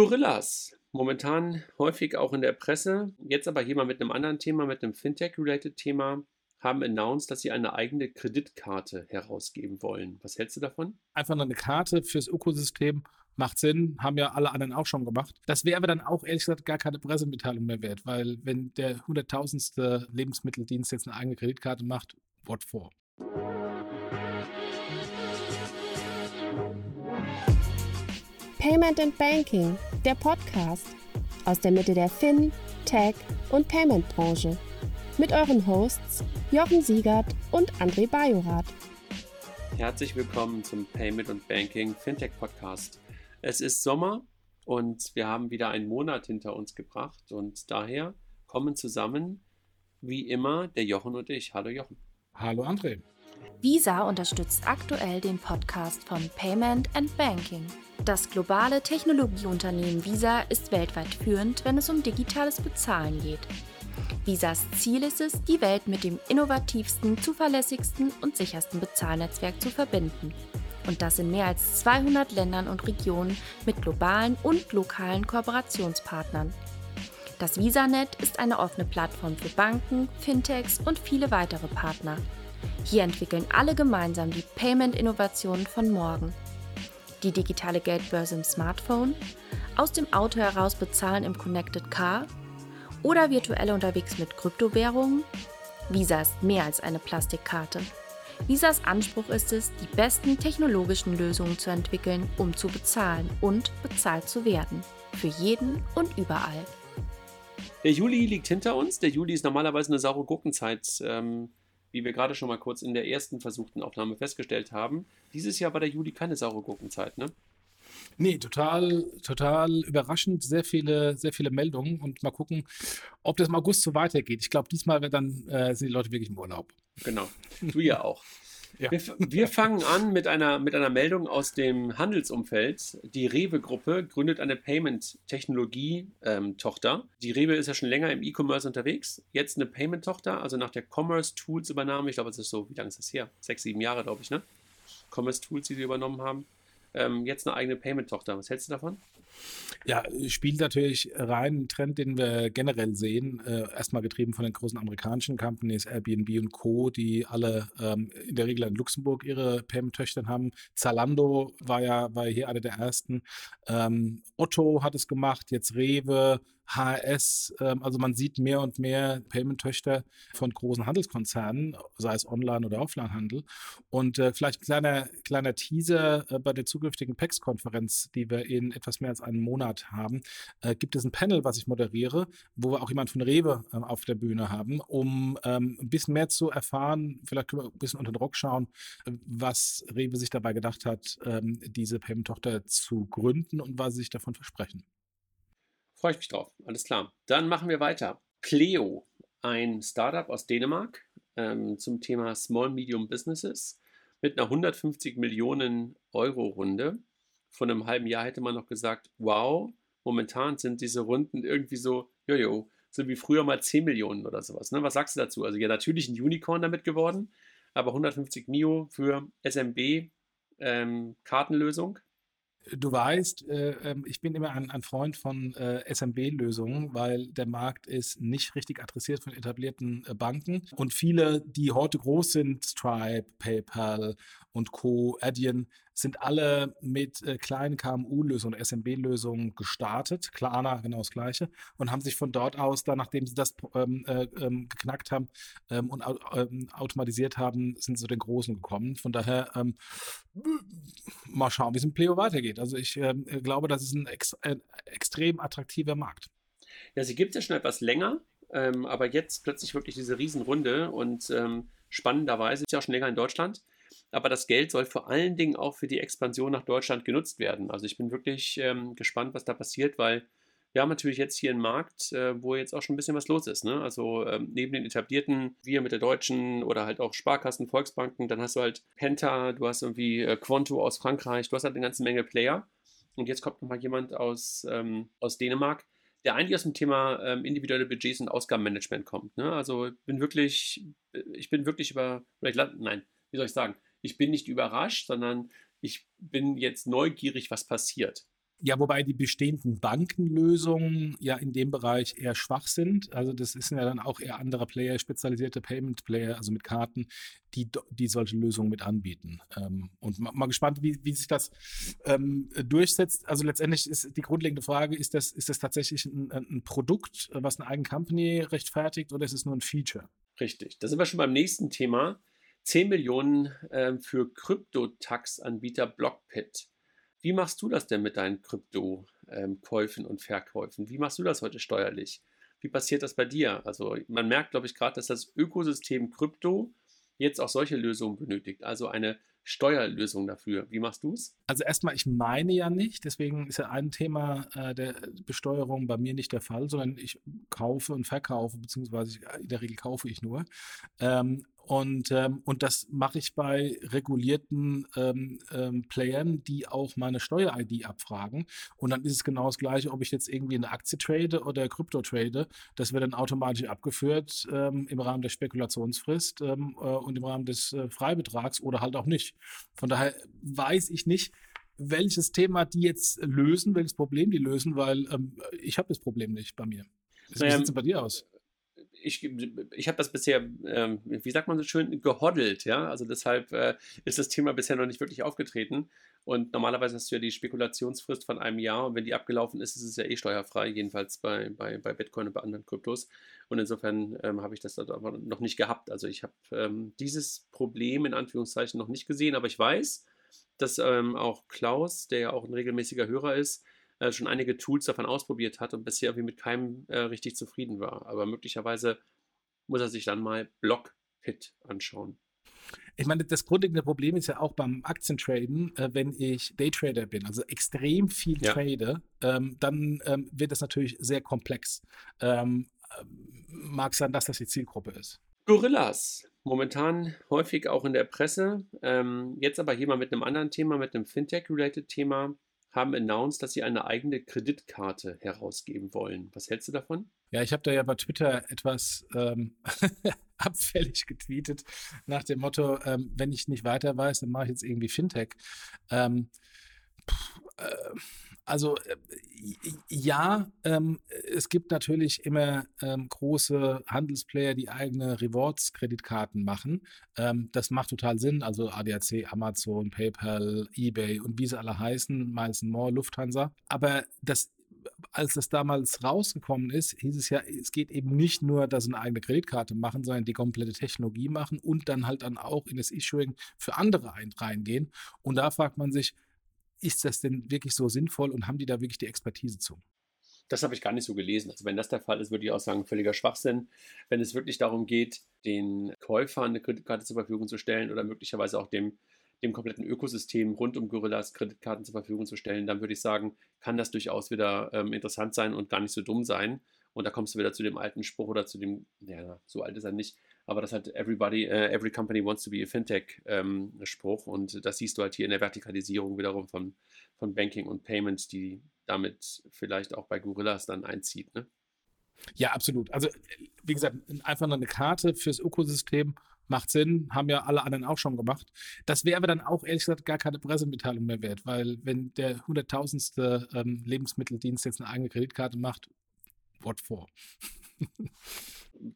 Gorillas. Momentan häufig auch in der Presse. Jetzt aber hier mal mit einem anderen Thema, mit einem Fintech-related Thema haben announced, dass sie eine eigene Kreditkarte herausgeben wollen. Was hältst du davon? Einfach nur eine Karte fürs Ökosystem macht Sinn, haben ja alle anderen auch schon gemacht. Das wäre aber dann auch ehrlich gesagt gar keine Pressemitteilung mehr wert, weil wenn der hunderttausendste Lebensmitteldienst jetzt eine eigene Kreditkarte macht, what for? Payment and Banking, der Podcast aus der Mitte der Fin, Tech und Payment Branche mit euren Hosts Jochen Siegert und André Bajorath. Herzlich willkommen zum Payment und Banking Fintech Podcast. Es ist Sommer und wir haben wieder einen Monat hinter uns gebracht und daher kommen zusammen wie immer der Jochen und ich. Hallo Jochen. Hallo André. Visa unterstützt aktuell den Podcast von Payment and Banking. Das globale Technologieunternehmen Visa ist weltweit führend, wenn es um digitales Bezahlen geht. Visas Ziel ist es, die Welt mit dem innovativsten, zuverlässigsten und sichersten Bezahlnetzwerk zu verbinden und das in mehr als 200 Ländern und Regionen mit globalen und lokalen Kooperationspartnern. Das VisaNet ist eine offene Plattform für Banken, Fintechs und viele weitere Partner. Hier entwickeln alle gemeinsam die Payment-Innovationen von morgen. Die digitale Geldbörse im Smartphone, aus dem Auto heraus bezahlen im Connected Car oder virtuell unterwegs mit Kryptowährungen? Visa ist mehr als eine Plastikkarte. Visas Anspruch ist es, die besten technologischen Lösungen zu entwickeln, um zu bezahlen und bezahlt zu werden. Für jeden und überall. Der Juli liegt hinter uns. Der Juli ist normalerweise eine saure Gurkenzeit, ähm, wie wir gerade schon mal kurz in der ersten versuchten Aufnahme festgestellt haben. Dieses Jahr war der Juli keine saure Gurkenzeit, ne? Nee, total, total überraschend. Sehr viele, sehr viele Meldungen und mal gucken, ob das im August so weitergeht. Ich glaube, diesmal dann äh, sind die Leute wirklich im Urlaub. Genau. Du ja auch. Ja. Wir, wir, fangen an mit einer, mit einer Meldung aus dem Handelsumfeld. Die Rewe-Gruppe gründet eine Payment-Technologie-Tochter. Ähm, die Rewe ist ja schon länger im E-Commerce unterwegs. Jetzt eine Payment-Tochter, also nach der Commerce Tools übernahme. Ich glaube, es ist so, wie lange ist das her? Sechs, sieben Jahre, glaube ich, ne? Commerce Tools, die sie übernommen haben ähm, jetzt eine eigene Payment-Tochter. Was hältst du davon? Ja, spielt natürlich rein ein Trend, den wir generell sehen. Äh, erstmal getrieben von den großen amerikanischen Companies, Airbnb und Co., die alle ähm, in der Regel in Luxemburg ihre Payment-Töchter haben. Zalando war ja, war hier einer der ersten. Ähm, Otto hat es gemacht, jetzt Rewe, HRS, ähm, also man sieht mehr und mehr Payment-Töchter von großen Handelskonzernen, sei es Online- oder Offline-Handel. Und äh, vielleicht ein kleiner, kleiner Teaser äh, bei der zukünftigen PEX-Konferenz, die wir in etwas mehr als einem Monat haben, äh, gibt es ein Panel, was ich moderiere, wo wir auch jemand von Rewe ähm, auf der Bühne haben, um ähm, ein bisschen mehr zu erfahren, vielleicht können wir ein bisschen unter den Rock schauen, was Rewe sich dabei gedacht hat, diese Payment-Tochter zu gründen und was sie sich davon versprechen. Freue ich mich drauf. Alles klar. Dann machen wir weiter. Cleo, ein Startup aus Dänemark ähm, zum Thema Small Medium Businesses mit einer 150 Millionen Euro Runde. Vor einem halben Jahr hätte man noch gesagt, wow, momentan sind diese Runden irgendwie so, jojo, so wie früher mal 10 Millionen oder sowas. Ne? Was sagst du dazu? Also ja, natürlich ein Unicorn damit geworden, aber 150 Mio für SMB ähm, Kartenlösung Du weißt, äh, ähm, ich bin immer ein, ein Freund von äh, SMB-Lösungen, weil der Markt ist nicht richtig adressiert von etablierten äh, Banken. Und viele, die heute groß sind, Stripe, PayPal und Co., Adyen, sind alle mit äh, kleinen KMU-Lösungen, SMB-Lösungen gestartet. Klarna genau das Gleiche. Und haben sich von dort aus, dann, nachdem sie das ähm, äh, ähm, geknackt haben ähm, und ähm, automatisiert haben, sind zu den Großen gekommen. Von daher ähm, mal schauen, wie es im Pleo weitergeht. Also ich ähm, glaube, das ist ein, ex ein extrem attraktiver Markt. Ja, sie gibt es ja schon etwas länger, aber jetzt plötzlich wirklich diese Riesenrunde und spannenderweise ist sie auch schon länger in Deutschland aber das Geld soll vor allen Dingen auch für die Expansion nach Deutschland genutzt werden. Also ich bin wirklich ähm, gespannt, was da passiert, weil wir haben natürlich jetzt hier einen Markt, äh, wo jetzt auch schon ein bisschen was los ist. Ne? Also ähm, neben den etablierten, wir mit der Deutschen oder halt auch Sparkassen, Volksbanken, dann hast du halt Penta, du hast irgendwie äh, Quanto aus Frankreich, du hast halt eine ganze Menge Player. Und jetzt kommt nochmal jemand aus, ähm, aus Dänemark, der eigentlich aus dem Thema ähm, individuelle Budgets und Ausgabenmanagement kommt. Ne? Also bin wirklich, ich bin wirklich über, nein, wie soll ich sagen, ich bin nicht überrascht, sondern ich bin jetzt neugierig, was passiert. Ja, wobei die bestehenden Bankenlösungen ja in dem Bereich eher schwach sind. Also das sind ja dann auch eher andere Player, spezialisierte Payment-Player, also mit Karten, die, die solche Lösungen mit anbieten. Ähm, und mal, mal, gespannt, wie, wie sich das ähm, durchsetzt. Also letztendlich ist die grundlegende Frage, ist das, ist das tatsächlich ein, ein Produkt, was eine eigene Company rechtfertigt oder ist es nur ein Feature? Richtig. Da sind wir schon beim nächsten Thema. 10 Millionen äh, für Kryptotax-Anbieter Blockpit. Wie machst du das denn mit deinen Krypto-Käufen und Verkäufen? Wie machst du das heute steuerlich? Wie passiert das bei dir? Also man merkt, glaube ich, gerade, dass das Ökosystem Krypto jetzt auch solche Lösungen benötigt. Also eine Steuerlösung dafür. Wie machst du es? Also erstmal, ich meine ja nicht, deswegen ist ja ein Thema äh, der Besteuerung bei mir nicht der Fall, sondern ich kaufe und verkaufe, beziehungsweise in der Regel kaufe ich nur. Ähm, und, ähm, und das mache ich bei regulierten ähm, ähm, Playern, die auch meine Steuer-ID abfragen. Und dann ist es genau das Gleiche, ob ich jetzt irgendwie eine Aktie trade oder Krypto trade. Das wird dann automatisch abgeführt ähm, im Rahmen der Spekulationsfrist ähm, äh, und im Rahmen des äh, Freibetrags oder halt auch nicht. Von daher weiß ich nicht, welches Thema die jetzt lösen, welches Problem die lösen, weil ähm, ich habe das Problem nicht bei mir. Wie sieht es bei dir aus? Ich, ich habe das bisher, ähm, wie sagt man so schön, gehoddelt, ja. Also deshalb äh, ist das Thema bisher noch nicht wirklich aufgetreten. Und normalerweise hast du ja die Spekulationsfrist von einem Jahr und wenn die abgelaufen ist, ist es ja eh steuerfrei, jedenfalls bei, bei, bei Bitcoin und bei anderen Kryptos. Und insofern ähm, habe ich das aber noch nicht gehabt. Also ich habe ähm, dieses Problem in Anführungszeichen noch nicht gesehen, aber ich weiß, dass ähm, auch Klaus, der ja auch ein regelmäßiger Hörer ist, äh, schon einige Tools davon ausprobiert hat und bisher irgendwie mit keinem äh, richtig zufrieden war. Aber möglicherweise muss er sich dann mal Blockpit anschauen. Ich meine, das grundlegende Problem ist ja auch beim Aktientraden, äh, wenn ich Daytrader bin, also extrem viel ja. trade, ähm, dann ähm, wird das natürlich sehr komplex. Ähm, mag sein, dass das die Zielgruppe ist. Gorillas, momentan häufig auch in der Presse. Ähm, jetzt aber hier mal mit einem anderen Thema, mit einem Fintech-related Thema haben announced, dass sie eine eigene Kreditkarte herausgeben wollen. Was hältst du davon? Ja, ich habe da ja bei Twitter etwas ähm, abfällig getweetet nach dem Motto, ähm, wenn ich nicht weiter weiß, dann mache ich jetzt irgendwie Fintech. Ähm, pff, äh, also äh, ja, ähm, es gibt natürlich immer ähm, große Handelsplayer, die eigene Rewards-Kreditkarten machen. Ähm, das macht total Sinn. Also ADAC, Amazon, PayPal, eBay und wie sie alle heißen, Miles More, Lufthansa. Aber das als das damals rausgekommen ist, hieß es ja, es geht eben nicht nur, dass sie eine eigene Kreditkarte machen, sondern die komplette Technologie machen und dann halt dann auch in das Issuing für andere reingehen. Und da fragt man sich, ist das denn wirklich so sinnvoll und haben die da wirklich die Expertise zu? Das habe ich gar nicht so gelesen. Also wenn das der Fall ist, würde ich auch sagen, völliger Schwachsinn. Wenn es wirklich darum geht, den Käufern eine Kreditkarte zur Verfügung zu stellen oder möglicherweise auch dem, dem kompletten Ökosystem rund um Gorillas Kreditkarten zur Verfügung zu stellen, dann würde ich sagen, kann das durchaus wieder ähm, interessant sein und gar nicht so dumm sein. Und da kommst du wieder zu dem alten Spruch oder zu dem, ja, so alt ist er nicht, aber das hat everybody, uh, every company wants to be a Fintech-Spruch ähm, und das siehst du halt hier in der Vertikalisierung wiederum von, von Banking und Payments, die damit vielleicht auch bei Gorillas dann einzieht. Ne? Ja, absolut. Also, wie gesagt, einfach nur eine Karte fürs Ökosystem macht Sinn, haben ja alle anderen auch schon gemacht. Das wäre aber dann auch ehrlich gesagt gar keine Pressemitteilung mehr wert, weil wenn der hunderttausendste ähm, Lebensmitteldienst jetzt eine eigene Kreditkarte macht, what for?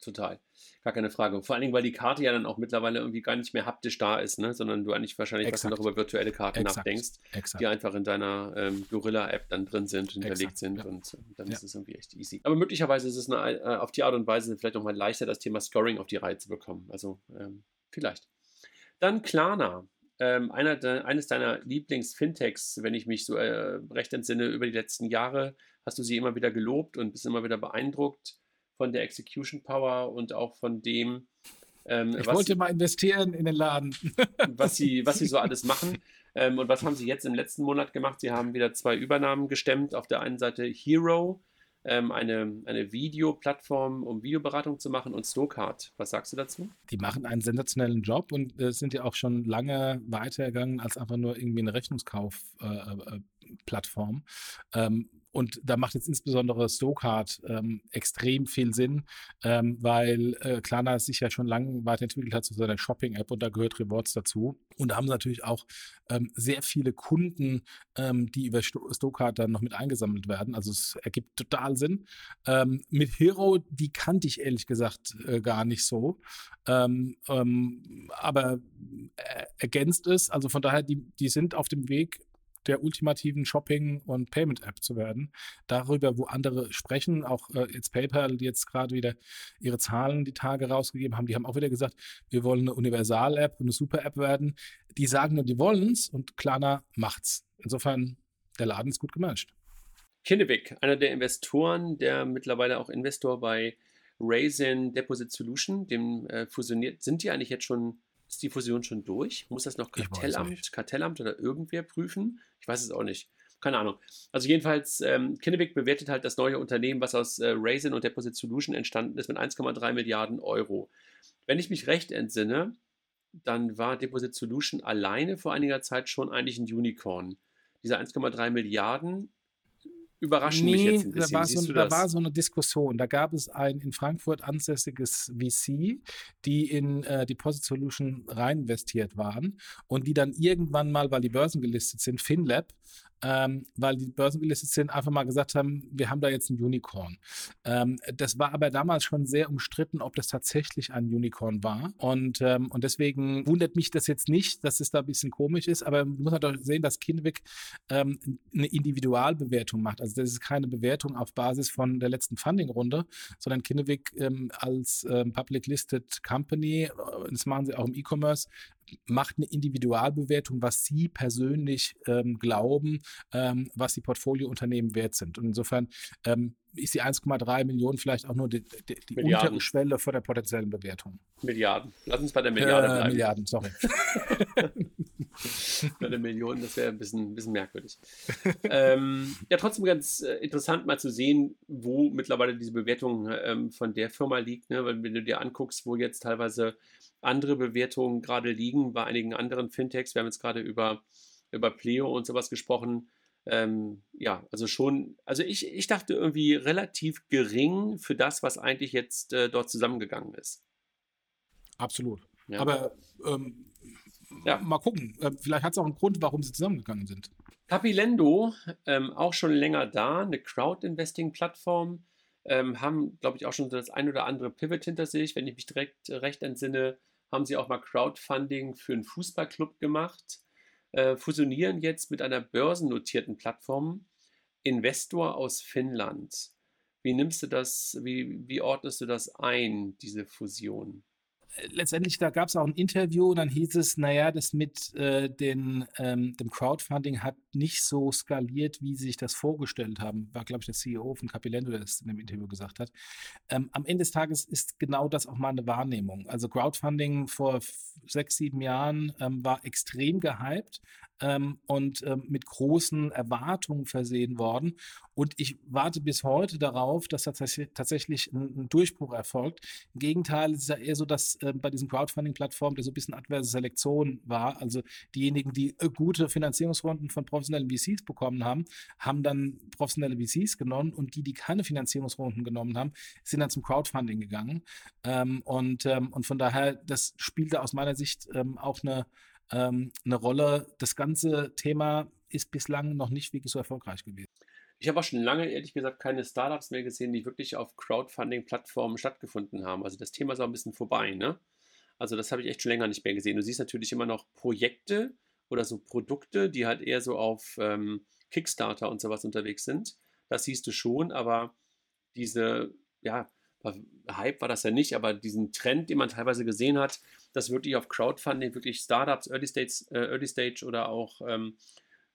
Total. Gar keine Frage. Vor allen Dingen, weil die Karte ja dann auch mittlerweile irgendwie gar nicht mehr haptisch da ist, ne? sondern du eigentlich wahrscheinlich Exakt. noch über virtuelle Karten Exakt. nachdenkst, Exakt. die einfach in deiner ähm, Gorilla-App dann drin sind, hinterlegt sind ja. und dann ja. ist es irgendwie echt easy. Aber möglicherweise ist es eine, äh, auf die Art und Weise vielleicht nochmal leichter, das Thema Scoring auf die Reihe zu bekommen. Also ähm, vielleicht. Dann Klarna. Ähm, einer de, eines deiner Lieblings-Fintechs, wenn ich mich so äh, recht entsinne, über die letzten Jahre hast du sie immer wieder gelobt und bist immer wieder beeindruckt von der Execution Power und auch von dem, ähm, ich wollte mal investieren in den Laden. was, sie, was sie so alles machen. Ähm, und was haben sie jetzt im letzten Monat gemacht? Sie haben wieder zwei Übernahmen gestemmt. Auf der einen Seite Hero, ähm, eine, eine Videoplattform, um Videoberatung zu machen, und Stokart. Was sagst du dazu? Die machen einen sensationellen Job und äh, sind ja auch schon lange weitergegangen als einfach nur irgendwie eine Rechnungskaufplattform. Äh, äh, ähm, und da macht jetzt insbesondere Stokart ähm, extrem viel Sinn, ähm, weil äh, Klarna sich ja schon lange weiterentwickelt hat zu seiner Shopping-App und da gehört Rewards dazu. Und da haben sie natürlich auch ähm, sehr viele Kunden, ähm, die über Stokart dann noch mit eingesammelt werden. Also es ergibt total Sinn. Ähm, mit Hero, die kannte ich ehrlich gesagt äh, gar nicht so. Ähm, ähm, aber äh, ergänzt es, also von daher, die, die sind auf dem Weg, der ultimativen Shopping- und Payment-App zu werden. Darüber, wo andere sprechen, auch äh, jetzt PayPal, die jetzt gerade wieder ihre Zahlen die Tage rausgegeben haben, die haben auch wieder gesagt, wir wollen eine Universal-App, eine Super-App werden. Die sagen nur, die wollen es und Klarna macht's. Insofern, der Laden ist gut gemanagt. Kinnevik, einer der Investoren, der mittlerweile auch Investor bei Raisin Deposit Solution, dem äh, fusioniert, sind die eigentlich jetzt schon, ist die Fusion schon durch? Muss das noch Kartellamt, Kartellamt oder irgendwer prüfen? Ich weiß es auch nicht. Keine Ahnung. Also jedenfalls, ähm, Kinnevik bewertet halt das neue Unternehmen, was aus äh, Raisin und Deposit Solution entstanden ist, mit 1,3 Milliarden Euro. Wenn ich mich recht entsinne, dann war Deposit Solution alleine vor einiger Zeit schon eigentlich ein Unicorn. Diese 1,3 Milliarden überraschen nee, mich jetzt ein bisschen. Da war, so, da war, so, eine Diskussion. Da gab es ein in Frankfurt ansässiges VC, die in äh, Deposit Solution rein investiert waren und die dann irgendwann mal, weil die Börsen gelistet sind, FinLab, ähm, weil die Börsen gelistet sind, einfach mal gesagt haben, wir haben da jetzt ein Unicorn. Ähm, das war aber damals schon sehr umstritten, ob das tatsächlich ein Unicorn war. Und, ähm, und deswegen wundert mich das jetzt nicht, dass es da ein bisschen komisch ist, aber man muss halt auch sehen, dass Kinwick ähm, eine Individualbewertung macht. Also das ist keine Bewertung auf Basis von der letzten Funding-Runde, sondern Kinwick ähm, als ähm, Public Listed Company, äh, das machen sie auch im E-Commerce, macht eine Individualbewertung, was Sie persönlich ähm, glauben, ähm, was die Portfoliounternehmen wert sind. Und insofern ähm, ist die 1,3 Millionen vielleicht auch nur die, die, die untere Schwelle vor der potenziellen Bewertung. Milliarden. Lass uns bei der Milliarde äh, bleiben. Milliarden, sorry. bei der Million, das wäre ein bisschen, ein bisschen merkwürdig. ähm, ja, trotzdem ganz äh, interessant mal zu sehen, wo mittlerweile diese Bewertung ähm, von der Firma liegt. Ne? Weil wenn du dir anguckst, wo jetzt teilweise andere Bewertungen gerade liegen bei einigen anderen Fintechs. Wir haben jetzt gerade über, über Pleo und sowas gesprochen. Ähm, ja, also schon, also ich, ich dachte irgendwie relativ gering für das, was eigentlich jetzt äh, dort zusammengegangen ist. Absolut. Ja. Aber ähm, ja. mal gucken, äh, vielleicht hat es auch einen Grund, warum sie zusammengegangen sind. Capilendo, ähm, auch schon länger da, eine Crowd-Investing-Plattform, ähm, haben, glaube ich, auch schon das ein oder andere Pivot hinter sich. Wenn ich mich direkt äh, recht entsinne, haben sie auch mal Crowdfunding für einen Fußballclub gemacht, äh, fusionieren jetzt mit einer börsennotierten Plattform, Investor aus Finnland. Wie nimmst du das, wie, wie ordnest du das ein, diese Fusion? Letztendlich, da gab es auch ein Interview und dann hieß es, naja, das mit äh, den, ähm, dem Crowdfunding hat nicht so skaliert, wie sie sich das vorgestellt haben. War, glaube ich, der CEO von Capilendo, der das in dem Interview gesagt hat. Ähm, am Ende des Tages ist genau das auch meine Wahrnehmung. Also Crowdfunding vor sechs, sieben Jahren ähm, war extrem gehypt ähm, und ähm, mit großen Erwartungen versehen worden. Und ich warte bis heute darauf, dass tatsächlich, tatsächlich ein, ein, Durchbruch erfolgt. Im Gegenteil, es ist ja eher so, dass äh, bei diesen Crowdfunding-Plattformen, der so ein bisschen adverse Selektion war, also diejenigen, die äh, gute Finanzierungsrunden von professionellen VCs bekommen haben, haben dann professionelle VCs genommen und die, die keine Finanzierungsrunden genommen haben, sind dann zum Crowdfunding gegangen. Ähm, und, ähm, und von daher, das spielte aus meiner Sicht ähm, auch eine ähm, eine Rolle. Das ganze Thema ist bislang noch nicht wirklich so erfolgreich gewesen. Ich habe auch schon lange, ehrlich gesagt, keine Startups mehr gesehen, die wirklich auf Crowdfunding-Plattformen stattgefunden haben. Also das Thema ist auch ein bisschen vorbei, ne? Also das habe ich echt schon länger nicht mehr gesehen. Du siehst natürlich immer noch Projekte oder so Produkte, die halt eher so auf ähm, Kickstarter und sowas unterwegs sind. Das siehst du schon, aber diese, ja, Hype war das ja nicht, aber diesen Trend, den man teilweise gesehen hat, dass wirklich auf Crowdfunding wirklich Startups, Early Stage, äh, Early Stage oder auch, ähm,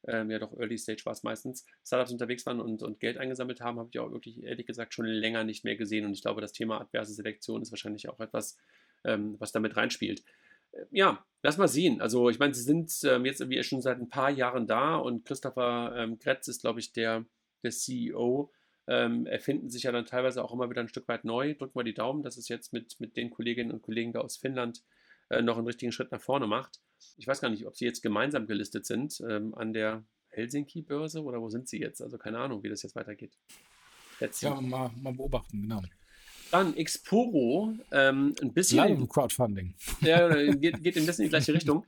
ähm, ja doch, Early Stage war es meistens, Startups unterwegs waren und, und Geld eingesammelt haben, habe ich auch wirklich ehrlich gesagt schon länger nicht mehr gesehen. Und ich glaube, das Thema adverse Selektion ist wahrscheinlich auch etwas, ähm, was damit reinspielt. Äh, ja, lass mal sehen. Also, ich meine, sie sind ähm, jetzt irgendwie schon seit ein paar Jahren da und Christopher ähm, Gretz ist, glaube ich, der, der CEO ähm, erfinden sich ja dann teilweise auch immer wieder ein Stück weit neu. Drücken wir die Daumen, dass es jetzt mit, mit den Kolleginnen und Kollegen da aus Finnland äh, noch einen richtigen Schritt nach vorne macht. Ich weiß gar nicht, ob sie jetzt gemeinsam gelistet sind ähm, an der Helsinki-Börse oder wo sind sie jetzt? Also keine Ahnung, wie das jetzt weitergeht. Let's ja, mal, mal beobachten, genau. Dann Exporo, ähm, ein bisschen. Leider Crowdfunding. Ja, geht, geht ein bisschen in die gleiche Richtung.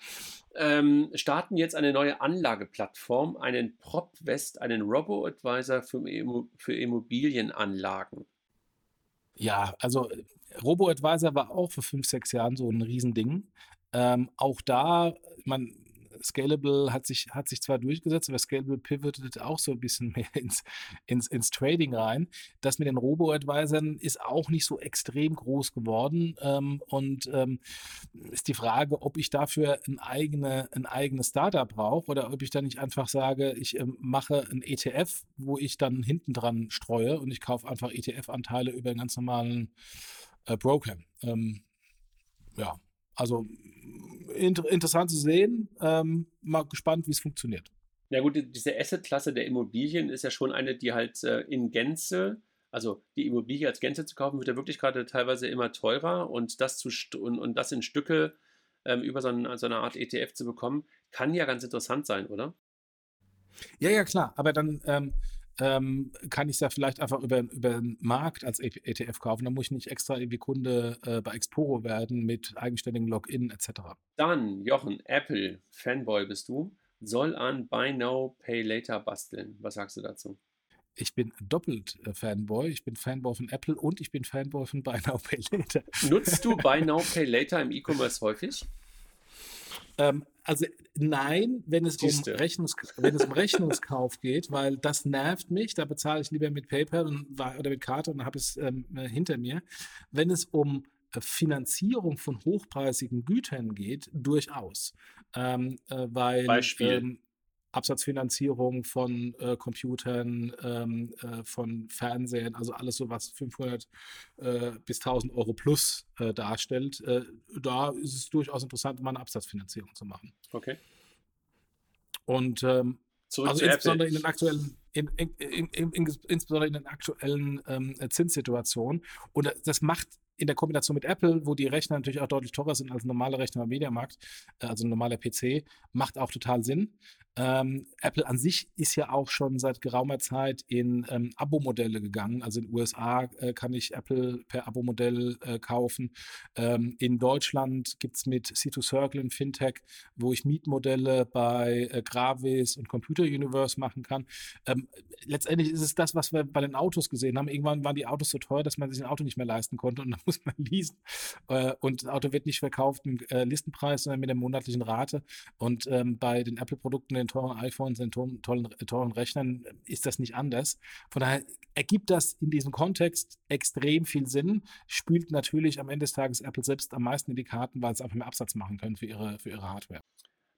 Ähm, starten jetzt eine neue Anlageplattform, einen PropWest, einen Robo-Advisor für, für Immobilienanlagen. Ja, also Robo-Advisor war auch vor fünf, sechs Jahren so ein Riesending. Ähm, auch da, man, Scalable hat sich, hat sich zwar durchgesetzt, aber Scalable pivotet auch so ein bisschen mehr ins, ins, ins Trading rein. Das mit den Robo-Advisern ist auch nicht so extrem groß geworden. Ähm, und ähm, ist die Frage, ob ich dafür ein, eigene, ein eigenes Startup brauche oder ob ich dann nicht einfach sage, ich ähm, mache ein ETF, wo ich dann hinten dran streue und ich kaufe einfach ETF-Anteile über einen ganz normalen äh, Broker. Ähm, ja, also inter interessant zu sehen. Ähm, mal gespannt, wie es funktioniert. Ja gut, diese Asset-Klasse der Immobilien ist ja schon eine, die halt äh, in Gänze, also die Immobilie als Gänze zu kaufen, wird ja wirklich gerade teilweise immer teurer und das, zu und, und das in Stücke ähm, über so, ein, so eine Art ETF zu bekommen, kann ja ganz interessant sein, oder? Ja, ja, klar. Aber dann ähm, ähm, kann ich es ja vielleicht einfach über, über den Markt als ETF kaufen. Da muss ich nicht extra irgendwie Kunde äh, bei Exporo werden mit eigenständigem Login etc. Dann, Jochen, Apple, Fanboy bist du, soll an Buy Now, Pay Later basteln. Was sagst du dazu? Ich bin doppelt äh, Fanboy. Ich bin Fanboy von Apple und ich bin Fanboy von Buy Now, Pay Later. Nutzt du Buy Now, Pay Later im E-Commerce häufig? Ähm, also nein, wenn es, um Rechnungs wenn es um Rechnungskauf geht, weil das nervt mich, da bezahle ich lieber mit PayPal und, oder mit Karte und habe es ähm, hinter mir. Wenn es um äh, Finanzierung von hochpreisigen Gütern geht, durchaus. Ähm, äh, weil Beispiel. Ähm, Absatzfinanzierung von äh, Computern, ähm, äh, von Fernsehen, also alles so, was 500 äh, bis 1000 Euro plus äh, darstellt. Äh, da ist es durchaus interessant, mal eine Absatzfinanzierung zu machen. Okay. Und ähm, also insbesondere in den aktuellen, in, in, in, insbesondere in den aktuellen ähm, Zinssituationen. Und das macht in der Kombination mit Apple, wo die Rechner natürlich auch deutlich teurer sind als ein normaler Rechner am Mediamarkt, äh, also ein normaler PC, macht auch total Sinn. Ähm, Apple an sich ist ja auch schon seit geraumer Zeit in ähm, Abo-Modelle gegangen. Also in den USA äh, kann ich Apple per Abo-Modell äh, kaufen. Ähm, in Deutschland gibt es mit C2Circle in Fintech, wo ich Mietmodelle bei äh, Gravis und Computer Universe machen kann. Ähm, letztendlich ist es das, was wir bei den Autos gesehen haben. Irgendwann waren die Autos so teuer, dass man sich ein Auto nicht mehr leisten konnte und dann muss man leasen. Äh, und das Auto wird nicht verkauft mit äh, Listenpreis, sondern mit der monatlichen Rate. Und ähm, bei den Apple-Produkten den teuren iPhones, den tollen, teuren Rechnern ist das nicht anders. Von daher ergibt das in diesem Kontext extrem viel Sinn, spielt natürlich am Ende des Tages Apple selbst am meisten in die Karten, weil sie einfach mehr Absatz machen können für ihre, für ihre Hardware.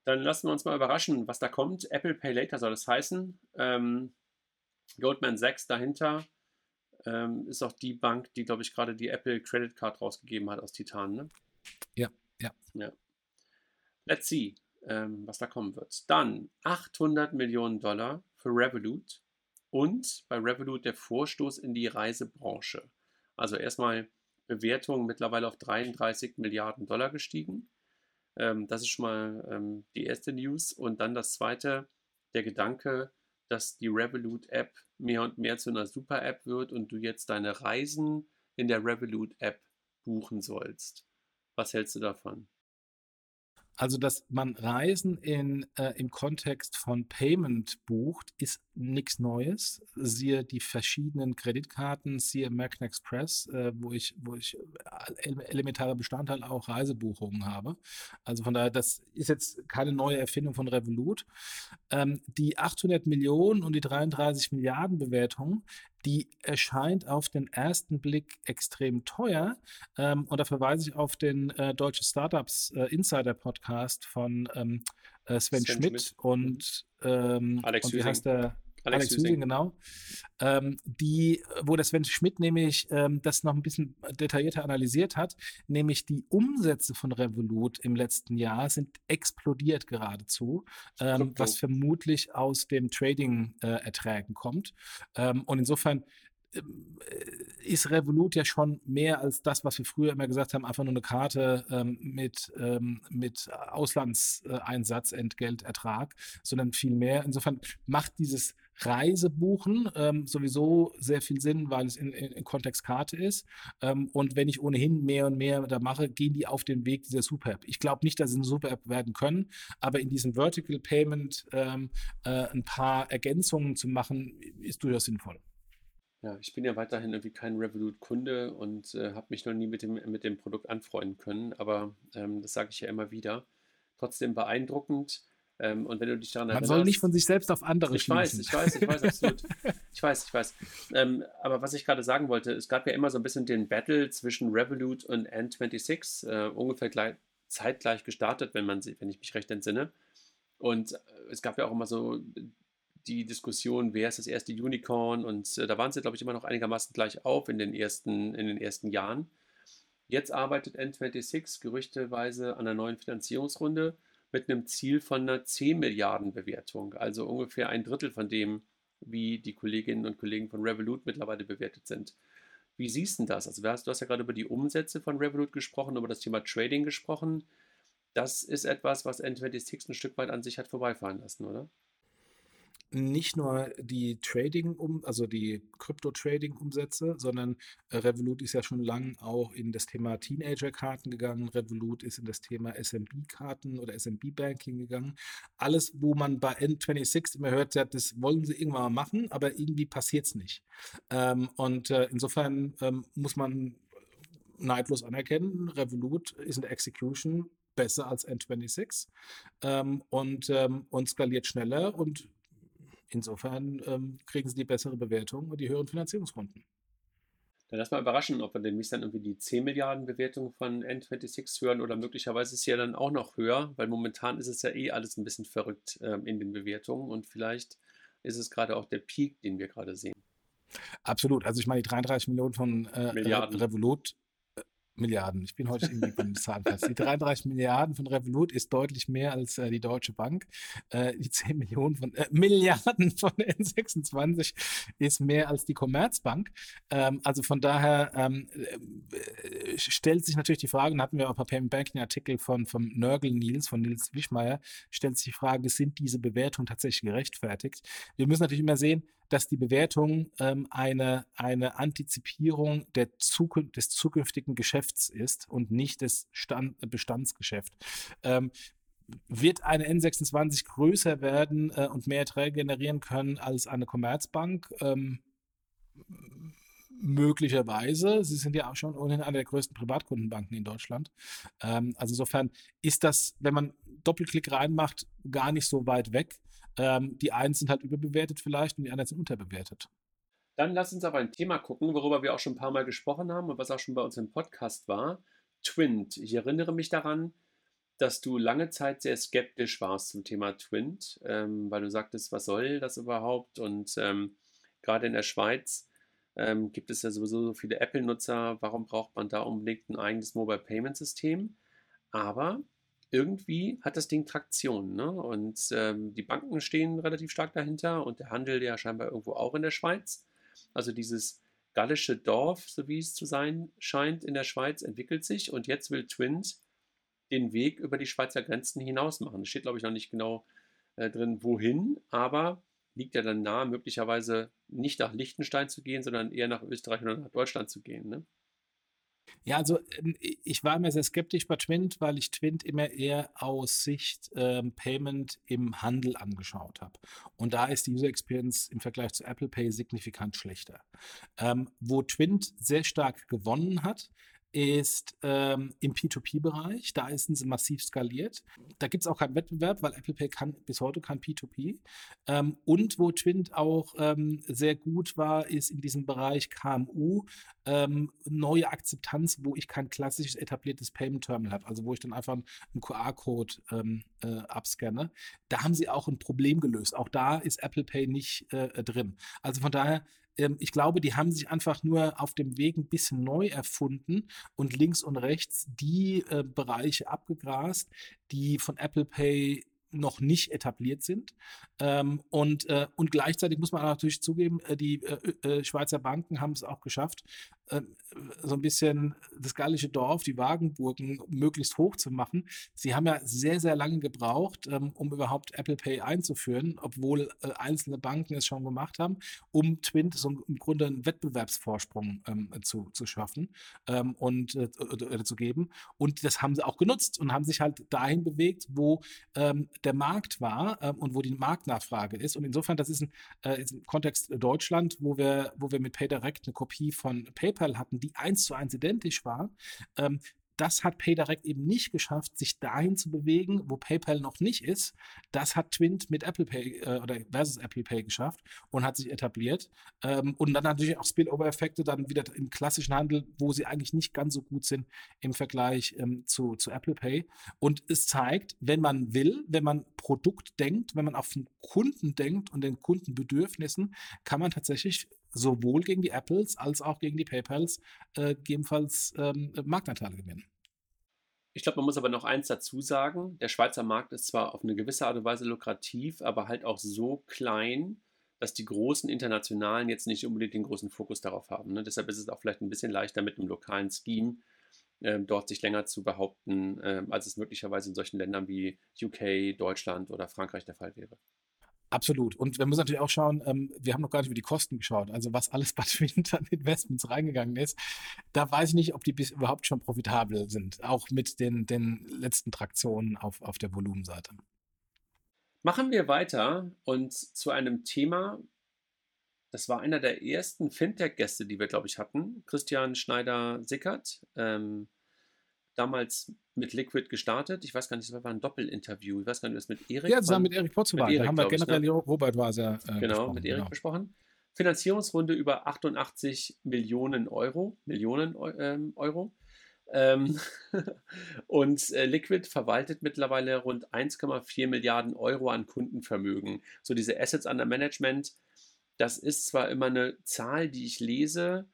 Dann lassen wir uns mal überraschen, was da kommt. Apple Pay Later soll es heißen. Ähm, Goldman Sachs dahinter ähm, ist auch die Bank, die, glaube ich, gerade die Apple Credit Card rausgegeben hat aus Titan. Ne? Ja, ja. ja. Let's see ähm, was da kommen wird. Dann 800 Millionen Dollar für Revolut und bei Revolut der Vorstoß in die Reisebranche. Also erstmal Bewertung mittlerweile auf 33 Milliarden Dollar gestiegen. Ähm, das ist schon mal ähm, die erste News. Und dann das zweite, der Gedanke, dass die Revolut-App mehr und mehr zu einer Super-App wird und du jetzt deine Reisen in der Revolut-App buchen sollst. Was hältst du davon? Also, dass man Reisen in, äh, im Kontext von Payment bucht, ist nichts Neues. Siehe die verschiedenen Kreditkarten, siehe American Express, äh, wo ich, wo ich äh, elementare Bestandteil auch Reisebuchungen habe. Also von daher, das ist jetzt keine neue Erfindung von Revolut. Ähm, die 800 Millionen und die 33 Milliarden Bewertung die erscheint auf den ersten Blick extrem teuer. Ähm, und da verweise ich auf den äh, Deutsche Startups äh, Insider Podcast von ähm, äh, Sven, Sven, Schmidt, Schmidt. und, ähm, Alex und wie heißt der? Alex, Alex Hüsing, genau. Ähm, die, wo der Sven Schmidt nämlich ähm, das noch ein bisschen detaillierter analysiert hat, nämlich die Umsätze von Revolut im letzten Jahr sind explodiert geradezu, ähm, was vermutlich aus dem Trading-Erträgen äh, kommt. Ähm, und insofern ähm, äh, ist Revolut ja schon mehr als das, was wir früher immer gesagt haben, einfach nur eine Karte ähm, mit, ähm, mit Auslandseinsatz, Entgeltertrag, sondern viel mehr. Insofern macht dieses Reisebuchen ähm, sowieso sehr viel Sinn, weil es in, in, in Kontext Karte ist. Ähm, und wenn ich ohnehin mehr und mehr da mache, gehen die auf den Weg dieser Super-App. Ich glaube nicht, dass sie eine Super-App werden können, aber in diesem Vertical Payment ähm, äh, ein paar Ergänzungen zu machen, ist durchaus sinnvoll. Ja, ich bin ja weiterhin irgendwie kein Revolut-Kunde und äh, habe mich noch nie mit dem, mit dem Produkt anfreunden können, aber ähm, das sage ich ja immer wieder. Trotzdem beeindruckend. Ähm, und wenn du dich daran Man erinnerst. Man soll nicht von sich selbst auf andere ich schließen. Ich weiß, ich weiß, ich weiß, absolut. ich weiß, ich weiß. Ähm, aber was ich gerade sagen wollte, es gab ja immer so ein bisschen den Battle zwischen Revolut und N26, äh, ungefähr gleich, zeitgleich gestartet, wenn, man, wenn ich mich recht entsinne. Und äh, es gab ja auch immer so die Diskussion, wer ist das erste Unicorn und äh, da waren sie, glaube ich, immer noch einigermaßen gleich auf in den ersten, in den ersten Jahren. Jetzt arbeitet N26 gerüchteweise an einer neuen Finanzierungsrunde mit einem Ziel von einer 10 Milliarden Bewertung, also ungefähr ein Drittel von dem, wie die Kolleginnen und Kollegen von Revolut mittlerweile bewertet sind. Wie siehst du das? Also du hast ja gerade über die Umsätze von Revolut gesprochen, über das Thema Trading gesprochen. Das ist etwas, was N26 ein Stück weit an sich hat vorbeifahren lassen, oder? Nicht nur die Trading, um, also die Krypto-Trading-Umsätze, sondern äh, Revolut ist ja schon lang auch in das Thema Teenager-Karten gegangen. Revolut ist in das Thema SMB-Karten oder SMB-Banking gegangen. Alles, wo man bei N26 immer hört, ja, das wollen sie irgendwann mal machen, aber irgendwie passiert es nicht. Ähm, und äh, insofern ähm, muss man neidlos anerkennen, Revolut ist in der Execution besser als N26 ähm, und, ähm, und skaliert schneller und Insofern ähm, kriegen sie die bessere Bewertung und die höheren Finanzierungsrunden. Dann lass mal überraschen, ob wir demnächst dann irgendwie die 10 Milliarden Bewertung von N26 hören oder möglicherweise ist sie ja dann auch noch höher, weil momentan ist es ja eh alles ein bisschen verrückt ähm, in den Bewertungen und vielleicht ist es gerade auch der Peak, den wir gerade sehen. Absolut. Also ich meine, die 33 Millionen von äh, Revolut Milliarden. Ich bin heute irgendwie beim Zahlenplatz. Die 33 Milliarden von Revolut ist deutlich mehr als äh, die Deutsche Bank. Äh, die 10 Millionen von äh, Milliarden von N26 ist mehr als die Commerzbank. Ähm, also von daher ähm, äh, stellt sich natürlich die Frage, und hatten wir auch bei Payment Banking Artikel von vom Nörgel Nils, von Nils Wischmeier, stellt sich die Frage, sind diese Bewertungen tatsächlich gerechtfertigt? Wir müssen natürlich immer sehen, dass die Bewertung ähm, eine, eine Antizipierung der Zukunft, des zukünftigen Geschäfts ist und nicht des Stand, Bestandsgeschäft. Ähm, wird eine N26 größer werden äh, und mehr Erträge generieren können als eine Commerzbank? Ähm, möglicherweise. Sie sind ja auch schon ohnehin eine der größten Privatkundenbanken in Deutschland. Ähm, also insofern ist das, wenn man Doppelklick reinmacht, gar nicht so weit weg. Ähm, die einen sind halt überbewertet vielleicht und die anderen sind unterbewertet. Dann lass uns auf ein Thema gucken, worüber wir auch schon ein paar Mal gesprochen haben und was auch schon bei uns im Podcast war. Twint. Ich erinnere mich daran, dass du lange Zeit sehr skeptisch warst zum Thema Twint, ähm, weil du sagtest, was soll das überhaupt? Und ähm, gerade in der Schweiz ähm, gibt es ja sowieso so viele Apple-Nutzer. Warum braucht man da unbedingt ein eigenes Mobile Payment System? Aber irgendwie hat das Ding Traktion. Ne? Und ähm, die Banken stehen relativ stark dahinter und der Handel ja scheinbar irgendwo auch in der Schweiz. Also dieses gallische Dorf, so wie es zu sein scheint, in der Schweiz entwickelt sich und jetzt will Twint den Weg über die Schweizer Grenzen hinaus machen. Es steht, glaube ich, noch nicht genau äh, drin, wohin, aber liegt ja dann nahe, möglicherweise nicht nach Liechtenstein zu gehen, sondern eher nach Österreich oder nach Deutschland zu gehen. Ne? Ja, also ähm, ich war immer sehr skeptisch bei Twint, weil ich Twint immer eher aus Sicht ähm, Payment im Handel angeschaut habe. Und da ist die User Experience im Vergleich zu Apple Pay signifikant schlechter. Ähm, wo Twint sehr stark gewonnen hat, ist ähm, im P2P-Bereich. Da ist sie massiv skaliert. Da gibt es auch keinen Wettbewerb, weil Apple Pay kann bis heute kein P2P. Ähm, und wo Twint auch ähm, sehr gut war, ist in diesem Bereich KMU ähm, neue Akzeptanz, wo ich kein klassisches etabliertes Payment Terminal habe, also wo ich dann einfach einen QR-Code ähm, äh, abscanne. Da haben sie auch ein Problem gelöst. Auch da ist Apple Pay nicht äh, drin. Also von daher ähm, ich glaube, die haben sich einfach nur auf dem Weg ein bisschen neu erfunden und links und rechts die äh, Bereiche abgegrast, die von Apple Pay noch nicht etabliert sind. Ähm, und, äh, und gleichzeitig muss man natürlich zugeben, äh, die äh, äh Schweizer Banken haben es auch geschafft, so ein bisschen das gallische Dorf, die Wagenburgen, möglichst hoch zu machen. Sie haben ja sehr, sehr lange gebraucht, ähm, um überhaupt Apple Pay einzuführen, obwohl äh, einzelne Banken es schon gemacht haben, um Twint so im Grunde einen Wettbewerbsvorsprung ähm, zu, zu schaffen ähm, und äh, äh, zu geben. Und das haben sie auch genutzt und haben sich halt dahin bewegt, wo der Markt war und wo die Marktnachfrage ist. Und insofern, das ist ein, äh, im Kontext Deutschland, wo wir, wo wir mit PayDirect eine Kopie von PayPal hatten, die eins zu eins identisch war, ähm, das hat PayDirect eben nicht geschafft, sich dahin zu bewegen, wo PayPal noch nicht ist. Das hat Twint mit Apple Pay äh, oder versus Apple Pay geschafft und hat sich etabliert. Ähm, und dann natürlich auch Spillover-Effekte dann wieder im klassischen Handel, wo sie eigentlich nicht ganz so gut sind im Vergleich ähm, zu, zu Apple Pay. Und es zeigt, wenn man will, wenn man Produkt denkt, wenn man auf den Kunden denkt und den Kundenbedürfnissen, kann man tatsächlich sowohl gegen die Apples als auch gegen die PayPals äh, gegebenenfalls ähm, Marktanteile gewinnen. Ich glaube, man muss aber noch eins dazu sagen. Der Schweizer Markt ist zwar auf eine gewisse Art und Weise lukrativ, aber halt auch so klein, dass die großen internationalen jetzt nicht unbedingt den großen Fokus darauf haben. Ne? Deshalb ist es auch vielleicht ein bisschen leichter mit einem lokalen Scheme äh, dort sich länger zu behaupten, äh, als es möglicherweise in solchen Ländern wie UK, Deutschland oder Frankreich der Fall wäre. Absolut. Und wir müssen natürlich auch schauen, ähm, wir haben noch gar nicht über die Kosten geschaut, also was alles bei Twint an Investments reingegangen ist. Da weiß ich nicht, ob die bis überhaupt schon profitabel sind, auch mit den, den letzten Traktionen auf, auf der Volumenseite. Machen wir weiter und zu einem Thema, das war einer der ersten Fintech-Gäste, die wir, glaube ich, hatten. Christian Schneider-Sickert, ähm, damals mit Liquid gestartet. Ich weiß gar nicht, das war ein Doppelinterview. Ich weiß gar nicht, was mit Erik Ja, zusammen mit Erik Potzewagen. Da haben wir generell, ne? Robert war sehr äh, Genau, mit Erik genau. besprochen. Finanzierungsrunde über 88 Millionen Euro. Millionen ähm, Euro. Ähm, und äh, Liquid verwaltet mittlerweile rund 1,4 Milliarden Euro an Kundenvermögen. So diese Assets under Management, das ist zwar immer eine Zahl, die ich lese.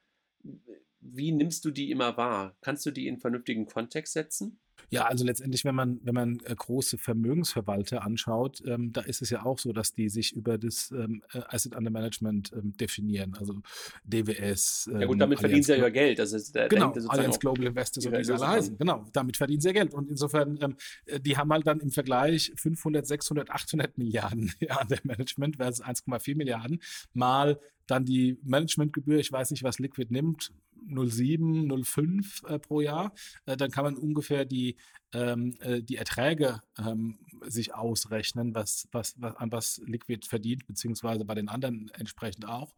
Wie nimmst du die immer wahr? Kannst du die in vernünftigen Kontext setzen? Ja, also letztendlich, wenn man, wenn man äh, große Vermögensverwalter anschaut, ähm, da ist es ja auch so, dass die sich über das ähm, äh, Asset Under Management ähm, definieren, also DWS. ja gut, ähm, damit Allianz verdienen sie ja Geld. Das ist, da genau, Allianz Global Investors und alle heißen. Genau, damit verdienen sie ja Geld. Und insofern, ähm, äh, die haben halt dann im Vergleich 500, 600, 800 Milliarden ja, Under Management versus 1,4 Milliarden mal dann die Managementgebühr, ich weiß nicht, was Liquid nimmt, 0,7, 0,5 äh, pro Jahr. Äh, dann kann man ungefähr die, ähm, äh, die Erträge ähm, sich ausrechnen, was, was, was, an was Liquid verdient, beziehungsweise bei den anderen entsprechend auch.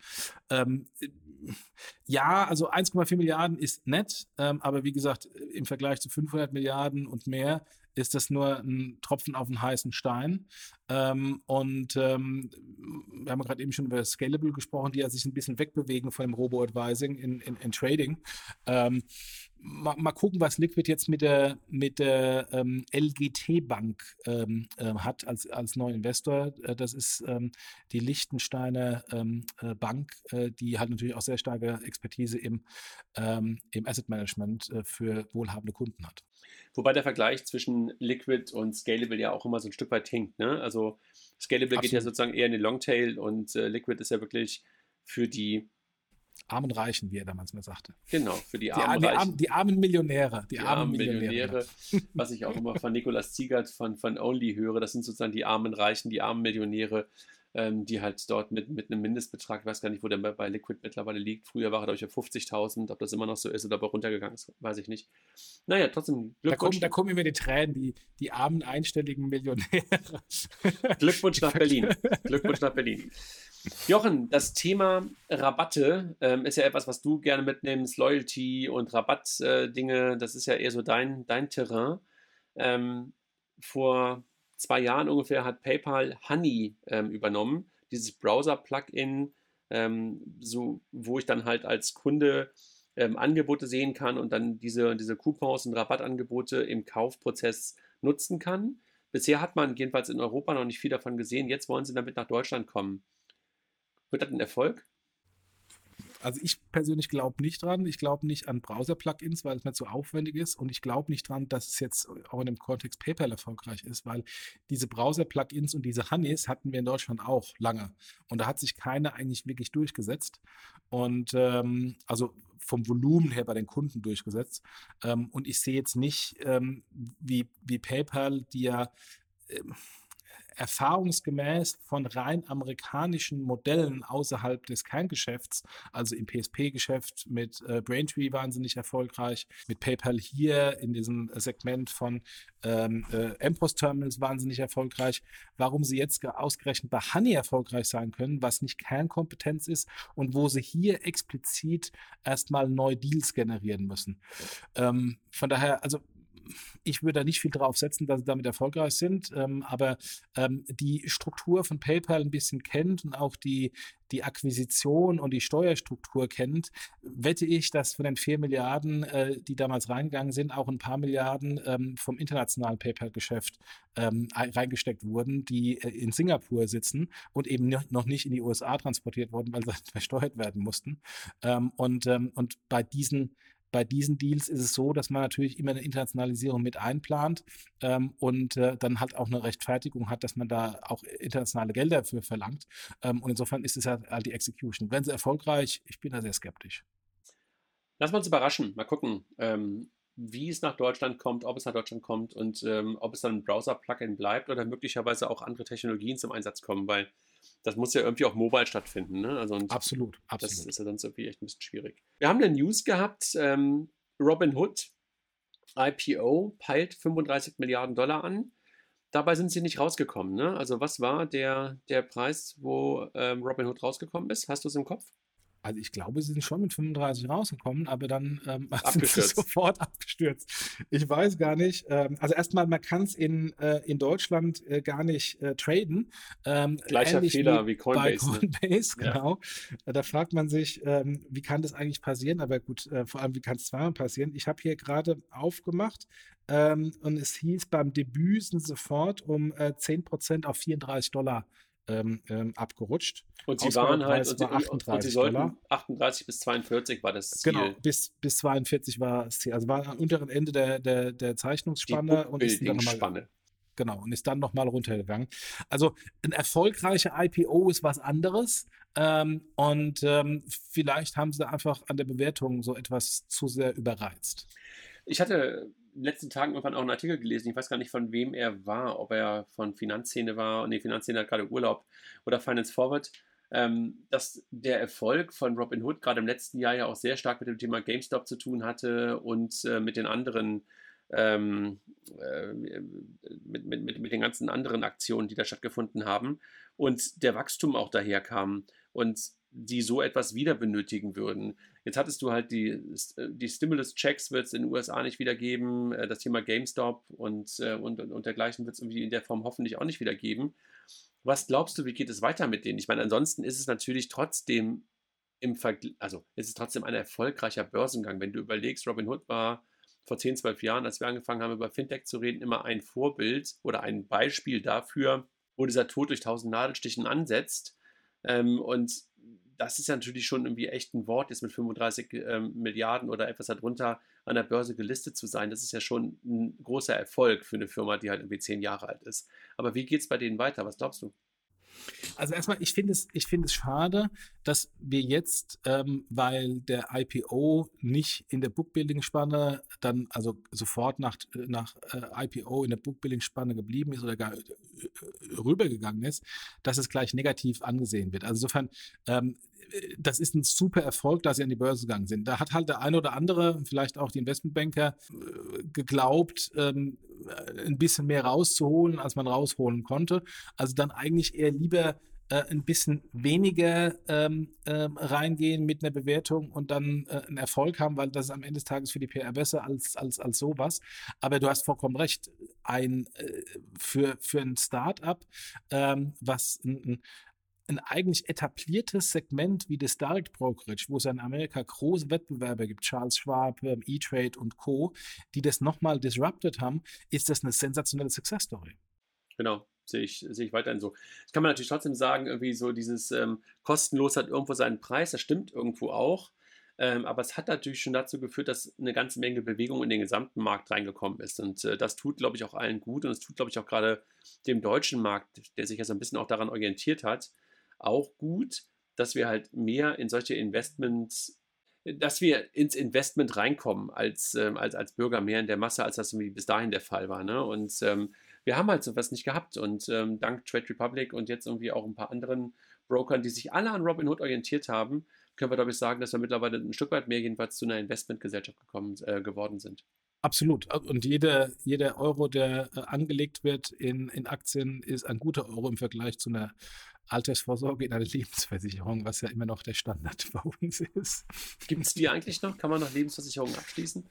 Ähm, ja, also 1,4 Milliarden ist nett, ähm, aber wie gesagt, im Vergleich zu 500 Milliarden und mehr ist das nur ein Tropfen auf einen heißen Stein. Ähm, und ähm, wir haben gerade eben schon über Scalable gesprochen, die ja sich ein bisschen wegbewegen von dem Robo-Advising in, in, in Trading. Ähm, mal, mal, gucken, was Liquid jetzt mit der, mit der ähm, LGT Bank ähm, äh, hat als, als neuer Investor. Äh, das ist ähm, die Liechtensteiner ähm, äh, Bank, äh, die hat natürlich auch sehr starke Expertise im, ähm, im Asset Management äh, für wohlhabende Kunden hat. Wobei der Vergleich zwischen Liquid und Scalable ja auch immer so ein Stück weit hinkt. Ne? Also Scalable Absolut. geht ja sozusagen eher in den Longtail und äh, Liquid ist ja wirklich für die armen Reichen, wie er damals mal sagte. Genau, für die, die armen die, Reichen. Die armen Millionäre. Die, die armen, armen Millionäre, Millionäre was ich auch immer von Nicolas Ziegert von, von Only höre. Das sind sozusagen die armen Reichen, die armen Millionäre, ähm, die halt dort mit, mit einem Mindestbetrag, ich weiß gar nicht, wo der bei, bei Liquid mittlerweile liegt. Früher war er, glaube ich, auf 50.000. Ob das immer noch so ist oder ob er runtergegangen ist, weiß ich nicht. Naja, trotzdem Glückwunsch. Da kommen, da kommen mir die Tränen, die, die armen, einstelligen Millionäre. Glückwunsch nach Berlin. Glückwunsch nach Berlin. Jochen, das Thema Rabatte ähm, ist ja etwas, was du gerne mitnimmst, Loyalty und Rabattdinge, äh, das ist ja eher so dein, dein Terrain. Ähm, vor zwei Jahren ungefähr hat PayPal Honey ähm, übernommen, dieses Browser-Plugin, ähm, so, wo ich dann halt als Kunde ähm, Angebote sehen kann und dann diese, diese Coupons und Rabattangebote im Kaufprozess nutzen kann. Bisher hat man jedenfalls in Europa noch nicht viel davon gesehen. Jetzt wollen sie damit nach Deutschland kommen. Wird das ein Erfolg? Also ich persönlich glaube nicht dran. Ich glaube nicht an Browser-Plugins, weil es mir zu aufwendig ist. Und ich glaube nicht dran, dass es jetzt auch in dem Kontext PayPal erfolgreich ist, weil diese Browser-Plugins und diese Honeys hatten wir in Deutschland auch lange. Und da hat sich keine eigentlich wirklich durchgesetzt. Und ähm, also vom Volumen her bei den Kunden durchgesetzt. Ähm, und ich sehe jetzt nicht, ähm, wie, wie PayPal, die ja ähm, erfahrungsgemäß von rein amerikanischen Modellen außerhalb des Kerngeschäfts, also im PSP-Geschäft mit äh, Braintree wahnsinnig erfolgreich, mit PayPal hier in diesem Segment von ähm, äh, MPOS-Terminals wahnsinnig erfolgreich. Warum sie jetzt ausgerechnet bei Honey erfolgreich sein können, was nicht Kernkompetenz ist und wo sie hier explizit erstmal neue Deals generieren müssen. Ähm, von daher, also ich würde da nicht viel drauf setzen, dass sie damit erfolgreich sind, ähm, aber ähm, die Struktur von PayPal ein bisschen kennt und auch die, die Akquisition und die Steuerstruktur kennt, wette ich, dass von den vier Milliarden, äh, die damals reingegangen sind, auch ein paar Milliarden ähm, vom internationalen PayPal-Geschäft ähm, reingesteckt wurden, die äh, in Singapur sitzen und eben noch nicht in die USA transportiert wurden, weil sie versteuert werden mussten. Ähm, und, ähm, und bei diesen bei diesen Deals ist es so, dass man natürlich immer eine Internationalisierung mit einplant ähm, und äh, dann halt auch eine Rechtfertigung hat, dass man da auch internationale Gelder für verlangt. Ähm, und insofern ist es halt, halt die Execution. Wenn sie erfolgreich, ich bin da sehr skeptisch. Lass uns überraschen. Mal gucken, ähm, wie es nach Deutschland kommt, ob es nach Deutschland kommt und ähm, ob es dann ein Browser-Plugin bleibt oder möglicherweise auch andere Technologien zum Einsatz kommen, weil das muss ja irgendwie auch mobile stattfinden. Ne? Also absolut, absolut. Das ist ja sonst irgendwie echt ein bisschen schwierig. Wir haben eine News gehabt, ähm, Robin Hood IPO peilt 35 Milliarden Dollar an. Dabei sind sie nicht rausgekommen. Ne? Also was war der, der Preis, wo ähm, Robin Hood rausgekommen ist? Hast du es im Kopf? Also ich glaube, sie sind schon mit 35 rausgekommen, aber dann ähm, sind sie sofort abgestürzt. Ich weiß gar nicht. Ähm, also erstmal, man kann es in, äh, in Deutschland äh, gar nicht äh, traden. Ähm, Gleicher Fehler wie, wie Coinbase. Bei Coinbase, ne? genau. Ja. Da fragt man sich, ähm, wie kann das eigentlich passieren? Aber gut, äh, vor allem, wie kann es zweimal passieren? Ich habe hier gerade aufgemacht ähm, und es hieß, beim Debüt sind sofort um äh, 10% auf 34 Dollar ähm, ähm, abgerutscht. Und sie waren halt, und, war 38 und sie sollten Dollar. 38 bis 42 war das Ziel. Genau, bis, bis 42 war das Ziel. Also war am unteren Ende der, der, der Zeichnungsspanne und ist dann nochmal, Genau, und ist dann nochmal runtergegangen. Also ein erfolgreicher IPO ist was anderes. Ähm, und ähm, vielleicht haben sie einfach an der Bewertung so etwas zu sehr überreizt. Ich hatte den letzten Tagen irgendwann auch einen Artikel gelesen, ich weiß gar nicht, von wem er war, ob er von Finanzszene war, nee, Finanzszene hat gerade Urlaub oder Finance Forward, ähm, dass der Erfolg von Robin Hood gerade im letzten Jahr ja auch sehr stark mit dem Thema GameStop zu tun hatte und äh, mit den anderen ähm, äh, mit, mit, mit, mit den ganzen anderen Aktionen, die da stattgefunden haben und der Wachstum auch daher kam und die so etwas wieder benötigen würden. Jetzt hattest du halt die, die Stimulus-Checks wird es in den USA nicht wieder geben, äh, das Thema GameStop und, äh, und, und dergleichen wird es irgendwie in der Form hoffentlich auch nicht wieder geben. Was glaubst du, wie geht es weiter mit denen? Ich meine, ansonsten ist es natürlich trotzdem im Vergleich, also ist es trotzdem ein erfolgreicher Börsengang. Wenn du überlegst, Robinhood war vor 10, 12 Jahren, als wir angefangen haben, über Fintech zu reden, immer ein Vorbild oder ein Beispiel dafür, wo dieser Tod durch tausend Nadelstichen ansetzt. Ähm, und das ist ja natürlich schon irgendwie echt ein Wort, jetzt mit 35 ähm, Milliarden oder etwas darunter an der Börse gelistet zu sein. Das ist ja schon ein großer Erfolg für eine Firma, die halt irgendwie zehn Jahre alt ist. Aber wie geht es bei denen weiter? Was glaubst du? Also erstmal, ich finde es, ich finde es schade, dass wir jetzt, ähm, weil der IPO nicht in der Bookbuilding-Spanne dann, also sofort nach, nach äh, IPO in der Bookbuilding-Spanne geblieben ist oder gar äh, rübergegangen ist, dass es gleich negativ angesehen wird. Also insofern, ähm, das ist ein super Erfolg, dass sie an die Börse gegangen sind. Da hat halt der eine oder andere, vielleicht auch die Investmentbanker, äh, geglaubt, ähm, ein bisschen mehr rauszuholen, als man rausholen konnte. Also dann eigentlich eher lieber äh, ein bisschen weniger ähm, äh, reingehen mit einer Bewertung und dann äh, einen Erfolg haben, weil das ist am Ende des Tages für die PR besser als, als, als sowas. Aber du hast vollkommen recht. Ein, äh, für, für ein Start-up, ähm, was ein, ein eigentlich etabliertes Segment wie das Direct Brokerage, wo es in Amerika große Wettbewerber gibt, Charles Schwab, ähm, E-Trade und Co., die das nochmal disrupted haben, ist das eine sensationelle Success Story. Genau. sehe ich, sehe ich weiterhin so. Das kann man natürlich trotzdem sagen, irgendwie so dieses ähm, kostenlos hat irgendwo seinen Preis, das stimmt irgendwo auch. Ähm, aber es hat natürlich schon dazu geführt, dass eine ganze Menge Bewegung in den gesamten Markt reingekommen ist. Und äh, das tut, glaube ich, auch allen gut. Und es tut, glaube ich, auch gerade dem deutschen Markt, der sich ja so ein bisschen auch daran orientiert hat, auch gut, dass wir halt mehr in solche Investments dass wir ins Investment reinkommen als, ähm, als, als Bürger mehr in der Masse, als das bis dahin der Fall war. Ne? Und ähm, wir haben halt sowas nicht gehabt. Und ähm, dank Trade Republic und jetzt irgendwie auch ein paar anderen Brokern, die sich alle an Robinhood orientiert haben, können wir, glaube ich, sagen, dass wir mittlerweile ein Stück weit mehr jedenfalls zu einer Investmentgesellschaft gekommen, äh, geworden sind. Absolut. Und jeder, jeder Euro, der äh, angelegt wird in, in Aktien, ist ein guter Euro im Vergleich zu einer Altersvorsorge in einer Lebensversicherung, was ja immer noch der Standard bei uns ist. Gibt es die eigentlich noch? Kann man noch Lebensversicherungen abschließen?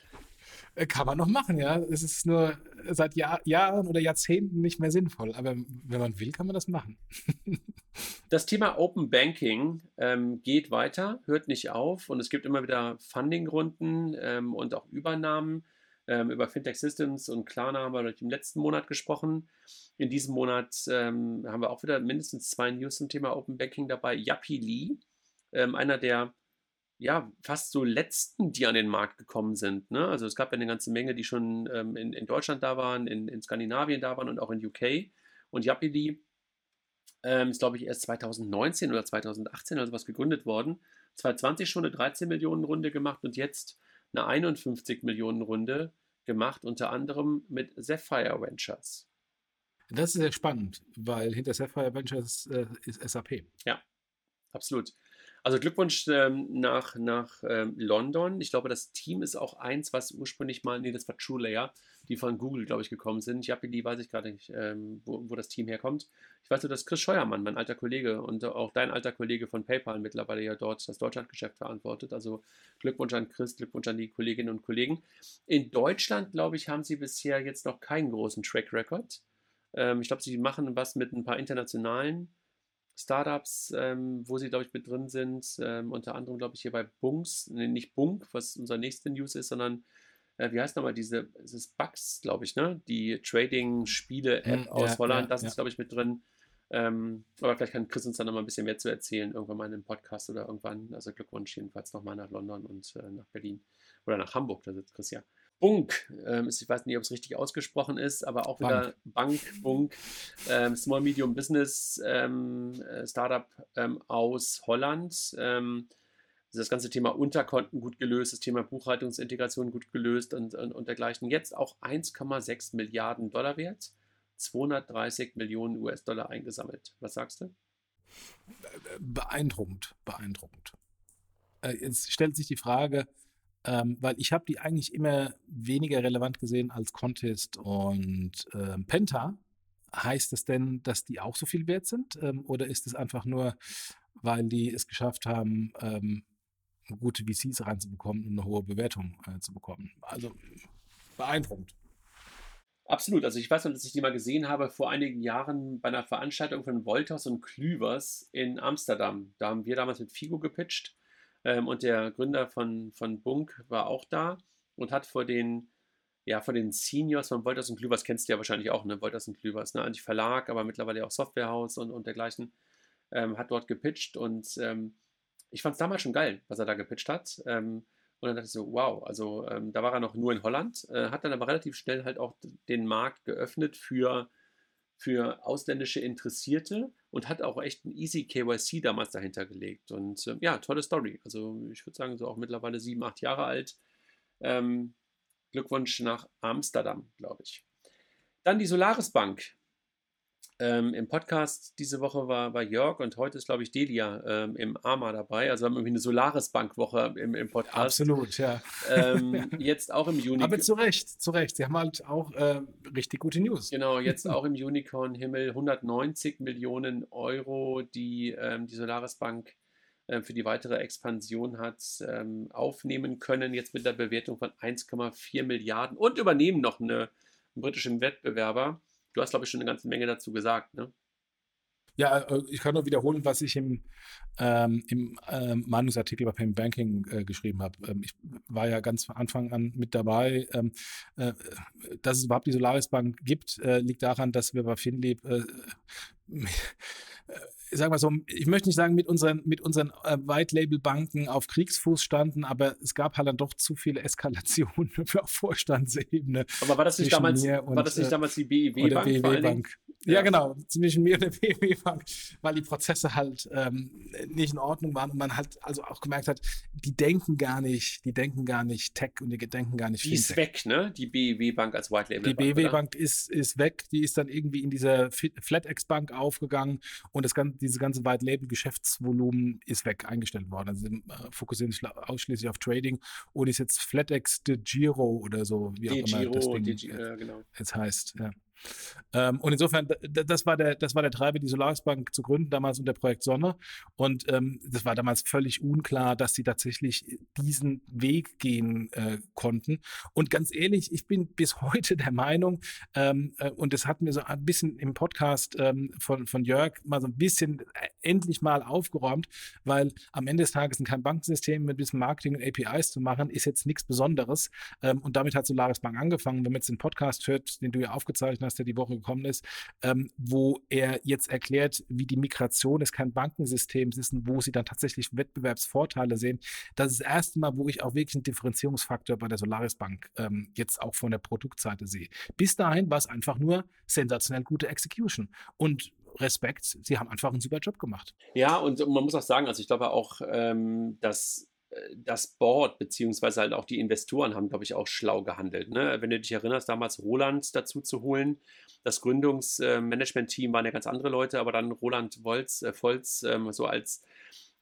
Äh, kann man noch machen, ja. Es ist nur seit Jahr, Jahren oder Jahrzehnten nicht mehr sinnvoll. Aber wenn man will, kann man das machen. das Thema Open Banking ähm, geht weiter, hört nicht auf und es gibt immer wieder Fundingrunden ähm, und auch Übernahmen. Ähm, über Fintech Systems und Klarna haben wir im letzten Monat gesprochen. In diesem Monat ähm, haben wir auch wieder mindestens zwei News zum Thema Open Banking dabei. Yappi Lee, ähm, einer der ja, fast so letzten, die an den Markt gekommen sind. Ne? Also es gab ja eine ganze Menge, die schon ähm, in, in, Deutschland da waren, in, in, Skandinavien da waren und auch in UK. Und Yapili ähm, ist, glaube ich, erst 2019 oder 2018 oder sowas gegründet worden. 2020 schon eine 13 Millionen Runde gemacht und jetzt eine 51 Millionen Runde gemacht, unter anderem mit Sapphire Ventures. Das ist sehr spannend, weil hinter Sapphire Ventures äh, ist SAP. Ja, absolut. Also Glückwunsch ähm, nach, nach ähm, London. Ich glaube, das Team ist auch eins, was ursprünglich mal, nee, das war TrueLayer, die von Google, glaube ich, gekommen sind. Ich habe die, weiß ich gerade nicht, ähm, wo, wo das Team herkommt. Ich weiß nur, dass Chris Scheuermann, mein alter Kollege und auch dein alter Kollege von PayPal mittlerweile ja dort das Deutschlandgeschäft verantwortet. Also Glückwunsch an Chris, Glückwunsch an die Kolleginnen und Kollegen. In Deutschland, glaube ich, haben sie bisher jetzt noch keinen großen Track Record. Ähm, ich glaube, sie machen was mit ein paar internationalen Startups, ähm, wo sie, glaube ich, mit drin sind. Ähm, unter anderem, glaube ich, hier bei Bunks, nee, nicht Bunk, was unser nächste News ist, sondern äh, wie heißt nochmal diese, es ist Bugs, glaube ich, ne? Die Trading-Spiele-App hm, aus ja, Holland, ja, das ja. ist, glaube ich, mit drin. Ähm, aber vielleicht kann Chris uns dann nochmal ein bisschen mehr zu erzählen, irgendwann mal in einem Podcast oder irgendwann. Also Glückwunsch jedenfalls nochmal nach London und äh, nach Berlin. Oder nach Hamburg, da sitzt Chris ja. Bunk, ähm, ich weiß nicht, ob es richtig ausgesprochen ist, aber auch wieder Bank, Bunk, ähm, Small Medium Business ähm, äh, Startup ähm, aus Holland. Ähm, das ganze Thema Unterkonten gut gelöst, das Thema Buchhaltungsintegration gut gelöst und, und, und dergleichen. Jetzt auch 1,6 Milliarden Dollar wert, 230 Millionen US-Dollar eingesammelt. Was sagst du? Beeindruckend, beeindruckend. Äh, jetzt stellt sich die Frage, ähm, weil ich habe die eigentlich immer weniger relevant gesehen als Contest und ähm, Penta. Heißt das denn, dass die auch so viel wert sind? Ähm, oder ist es einfach nur, weil die es geschafft haben, ähm, gute VCs reinzubekommen und eine hohe Bewertung äh, zu bekommen? Also beeindruckend. Absolut. Also ich weiß noch, dass ich die mal gesehen habe vor einigen Jahren bei einer Veranstaltung von Wolters und Klüvers in Amsterdam. Da haben wir damals mit Figo gepitcht ähm, und der Gründer von, von Bunk war auch da und hat vor den, ja, vor den Seniors von Wolters und Klüvers, kennst du ja wahrscheinlich auch, ne? Wolters und Klüvers, ne? Eigentlich Verlag, aber mittlerweile auch Softwarehaus und, und dergleichen, ähm, hat dort gepitcht und ähm, ich fand es damals schon geil, was er da gepitcht hat. Ähm, und dann dachte ich so, wow, also ähm, da war er noch nur in Holland, äh, hat dann aber relativ schnell halt auch den Markt geöffnet für für ausländische Interessierte und hat auch echt ein Easy KYC damals dahinter gelegt. Und äh, ja, tolle Story. Also ich würde sagen, so auch mittlerweile sieben, acht Jahre alt. Ähm, Glückwunsch nach Amsterdam, glaube ich. Dann die Solaris Bank. Ähm, Im Podcast diese Woche war, war Jörg und heute ist, glaube ich, Delia ähm, im AMA dabei. Also haben wir irgendwie eine Solaris-Bank-Woche im, im Podcast. Absolut, ja. Ähm, jetzt auch im Juni. Aber zu Recht, zu Recht. Sie haben halt auch äh, richtig gute News. Genau, jetzt auch im Unicorn-Himmel 190 Millionen Euro, die ähm, die Solaris-Bank äh, für die weitere Expansion hat ähm, aufnehmen können. Jetzt mit der Bewertung von 1,4 Milliarden und übernehmen noch eine, einen britischen Wettbewerber. Du hast, glaube ich, schon eine ganze Menge dazu gesagt, ne? Ja, äh, ich kann nur wiederholen, was ich im, ähm, im ähm, Meinungsartikel bei Payment Banking äh, geschrieben habe. Ähm, ich war ja ganz von Anfang an mit dabei. Ähm, äh, dass es überhaupt die Solaris Bank gibt, äh, liegt daran, dass wir bei Finlieb äh, ich sag mal so, ich möchte nicht sagen, mit unseren, mit unseren äh, White-Label-Banken auf Kriegsfuß standen, aber es gab halt dann doch zu viele Eskalationen auf Vorstandsebene. Aber war das nicht, damals, und, war das nicht äh, damals die BIW-Bank? BIW-Bank. Ja, ja, genau, zwischen mir und der BIW-Bank, weil die Prozesse halt ähm, nicht in Ordnung waren und man halt also auch gemerkt hat, die denken gar nicht, die denken gar nicht Tech und die denken gar nicht Die ist weg, ne? Die BIW-Bank als White-Label-Bank. Die BIW-Bank ist, ist weg, die ist dann irgendwie in dieser FlatEx-Bank aufgegangen und das ganze dieses ganze White Label Geschäftsvolumen ist weg eingestellt worden. Also sie äh, fokussieren sich ausschließlich auf Trading und ist jetzt FlatEx de Giro oder so, wie auch immer das Ding Giro, äh, genau. jetzt heißt. Ja. Ähm, und insofern, das war, der, das war der Treiber, die Solarisbank zu gründen, damals unter Projekt Sonne. Und ähm, das war damals völlig unklar, dass sie tatsächlich diesen Weg gehen äh, konnten. Und ganz ehrlich, ich bin bis heute der Meinung, ähm, äh, und das hatten wir so ein bisschen im Podcast ähm, von, von Jörg mal so ein bisschen äh, endlich mal aufgeräumt, weil am Ende des Tages kein Bankensystem mit ein bisschen Marketing und APIs zu machen, ist jetzt nichts Besonderes. Ähm, und damit hat Solaris Bank angefangen. Wenn man jetzt den Podcast hört, den du ja aufgezeichnet hast, was der die Woche gekommen ist, ähm, wo er jetzt erklärt, wie die Migration des kein Bankensystems ist und wo sie dann tatsächlich Wettbewerbsvorteile sehen. Das ist das erste Mal, wo ich auch wirklich einen Differenzierungsfaktor bei der Solaris Bank ähm, jetzt auch von der Produktseite sehe. Bis dahin war es einfach nur sensationell gute Execution. Und Respekt, sie haben einfach einen super Job gemacht. Ja, und man muss auch sagen, also ich glaube auch, ähm, dass das Board beziehungsweise halt auch die Investoren haben, glaube ich, auch schlau gehandelt. Ne? Wenn du dich erinnerst, damals Roland dazu zu holen, das Gründungsmanagement-Team waren ja ganz andere Leute, aber dann Roland Wolz, äh, Volz ähm, so als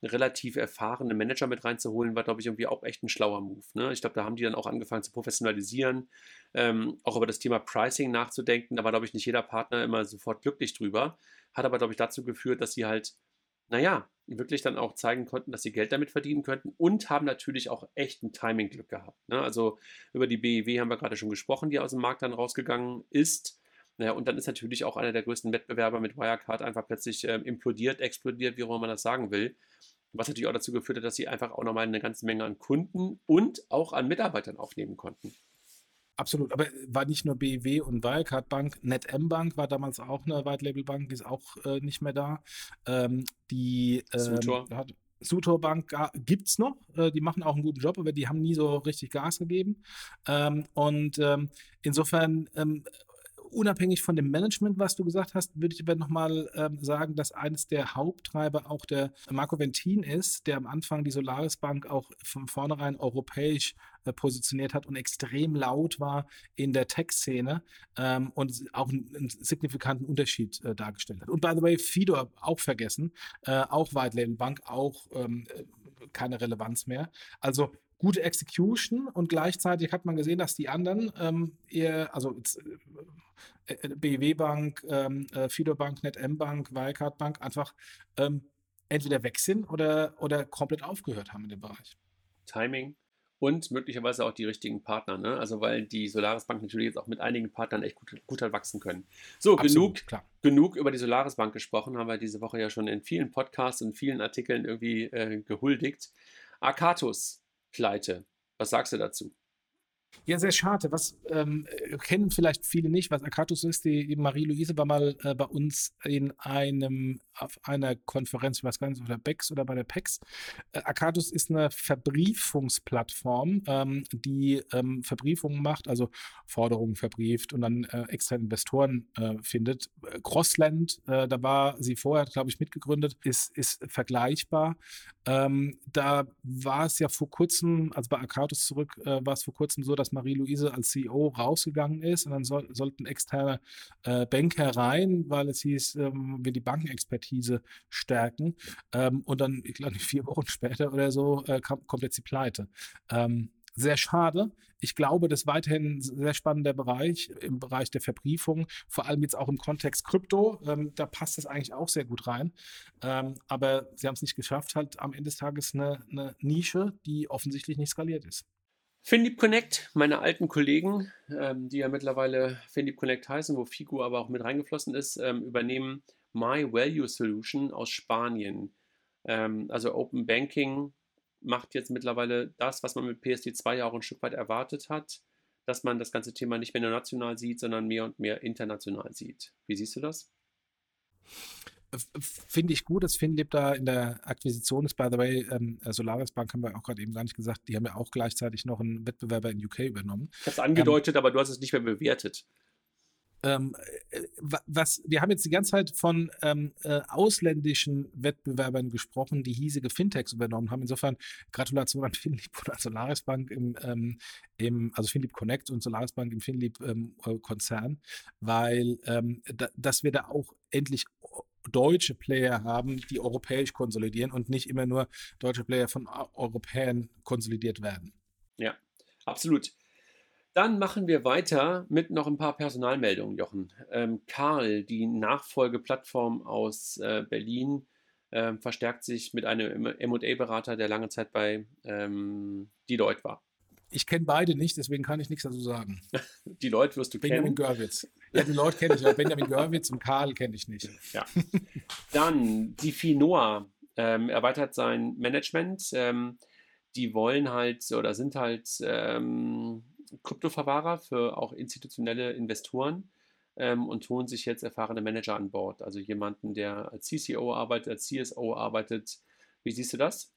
relativ erfahrene Manager mit reinzuholen, war, glaube ich, irgendwie auch echt ein schlauer Move. Ne? Ich glaube, da haben die dann auch angefangen zu professionalisieren, ähm, auch über das Thema Pricing nachzudenken. Da war, glaube ich, nicht jeder Partner immer sofort glücklich drüber. Hat aber, glaube ich, dazu geführt, dass sie halt naja, wirklich dann auch zeigen konnten, dass sie Geld damit verdienen könnten und haben natürlich auch echt ein Timing-Glück gehabt. Ne? Also über die BEW haben wir gerade schon gesprochen, die aus dem Markt dann rausgegangen ist. Naja, und dann ist natürlich auch einer der größten Wettbewerber mit Wirecard einfach plötzlich äh, implodiert, explodiert, wie auch immer man das sagen will. Was natürlich auch dazu geführt hat, dass sie einfach auch nochmal eine ganze Menge an Kunden und auch an Mitarbeitern aufnehmen konnten. Absolut, aber war nicht nur BW und Wirecard Bank, NetM Bank war damals auch eine White Label Bank, die ist auch äh, nicht mehr da. Ähm, die ähm, Sutor. Hat, Sutor Bank gibt es noch, äh, die machen auch einen guten Job, aber die haben nie so richtig Gas gegeben. Ähm, und ähm, insofern ähm, unabhängig von dem Management, was du gesagt hast, würde ich aber nochmal ähm, sagen, dass eines der Haupttreiber auch der Marco Ventin ist, der am Anfang die Solaris Bank auch von vornherein europäisch äh, positioniert hat und extrem laut war in der Tech-Szene ähm, und auch einen, einen signifikanten Unterschied äh, dargestellt hat. Und by the way, Fidor auch vergessen, äh, auch White Label Bank, auch ähm, äh, keine Relevanz mehr. Also gute Execution und gleichzeitig hat man gesehen, dass die anderen ähm, eher, also äh, äh BW Bank, ähm, äh, Fido Bank, NetM Bank, Wirecard Bank einfach ähm, entweder weg sind oder, oder komplett aufgehört haben in dem Bereich. Timing und möglicherweise auch die richtigen Partner, ne? Also weil die Solaris Bank natürlich jetzt auch mit einigen Partnern echt gut, gut hat wachsen können. So, Absolut, genug, klar. genug über die Solaris Bank gesprochen, haben wir diese Woche ja schon in vielen Podcasts und vielen Artikeln irgendwie äh, gehuldigt. Arcatus, Pleite. Was sagst du dazu? Ja, sehr schade. Was ähm, kennen vielleicht viele nicht, was Akatus ist. Die, die Marie-Louise war mal äh, bei uns in einem, auf einer Konferenz, ich weiß gar nicht, bei der BEX oder bei der PEX. Äh, Akatus ist eine Verbriefungsplattform, ähm, die ähm, Verbriefungen macht, also Forderungen verbrieft und dann äh, extra Investoren äh, findet. Crossland, äh, da war sie vorher, glaube ich, mitgegründet, ist, ist vergleichbar. Ähm, da war es ja vor kurzem, also bei Akatus zurück, äh, war es vor kurzem so, dass Marie-Louise als CEO rausgegangen ist und dann soll, sollten externe äh, Banker rein, weil es hieß, ähm, wir die Bankenexpertise stärken. Ähm, und dann, ich glaube, vier Wochen später oder so, äh, kam, kommt jetzt die Pleite. Ähm, sehr schade. Ich glaube, das ist weiterhin ein sehr spannender Bereich im Bereich der Verbriefung, vor allem jetzt auch im Kontext Krypto. Ähm, da passt das eigentlich auch sehr gut rein. Ähm, aber sie haben es nicht geschafft, halt am Ende des Tages eine, eine Nische, die offensichtlich nicht skaliert ist. Findeep Connect, meine alten Kollegen, ähm, die ja mittlerweile Findeep Connect heißen, wo Figu aber auch mit reingeflossen ist, ähm, übernehmen My Value Solution aus Spanien. Ähm, also Open Banking macht jetzt mittlerweile das, was man mit PSD2 ja auch ein Stück weit erwartet hat, dass man das ganze Thema nicht mehr nur national sieht, sondern mehr und mehr international sieht. Wie siehst du das? Finde ich gut, dass Finlip da in der Akquisition ist. By the way, ähm, äh, Solaris Bank haben wir auch gerade eben gar nicht gesagt, die haben ja auch gleichzeitig noch einen Wettbewerber in UK übernommen. Ich habe es angedeutet, ähm, aber du hast es nicht mehr bewertet. Ähm, äh, was, wir haben jetzt die ganze Zeit von ähm, äh, ausländischen Wettbewerbern gesprochen, die hiesige Fintechs übernommen haben. Insofern Gratulation an Finlieb und an Solaris Bank im, ähm, im also Finlieb Connect und Solaris Bank im Finlieb ähm, Konzern, weil ähm, da, dass wir da auch endlich deutsche Player haben, die europäisch konsolidieren und nicht immer nur deutsche Player von Europäern konsolidiert werden. Ja, absolut. Dann machen wir weiter mit noch ein paar Personalmeldungen, Jochen. Ähm, Karl, die Nachfolgeplattform aus äh, Berlin, äh, verstärkt sich mit einem MA-Berater, der lange Zeit bei ähm, Deloitte war. Ich kenne beide nicht, deswegen kann ich nichts dazu sagen. die Leute wirst du Benjamin kennen. Benjamin Görwitz. Ja, die Leute kenne ich, aber Benjamin Görwitz und Karl kenne ich nicht. Ja. Dann die Finoa ähm, erweitert sein Management. Ähm, die wollen halt oder sind halt ähm, Kryptoverwahrer für auch institutionelle Investoren ähm, und holen sich jetzt erfahrene Manager an Bord. Also jemanden, der als CCO arbeitet, als CSO arbeitet. Wie siehst du das?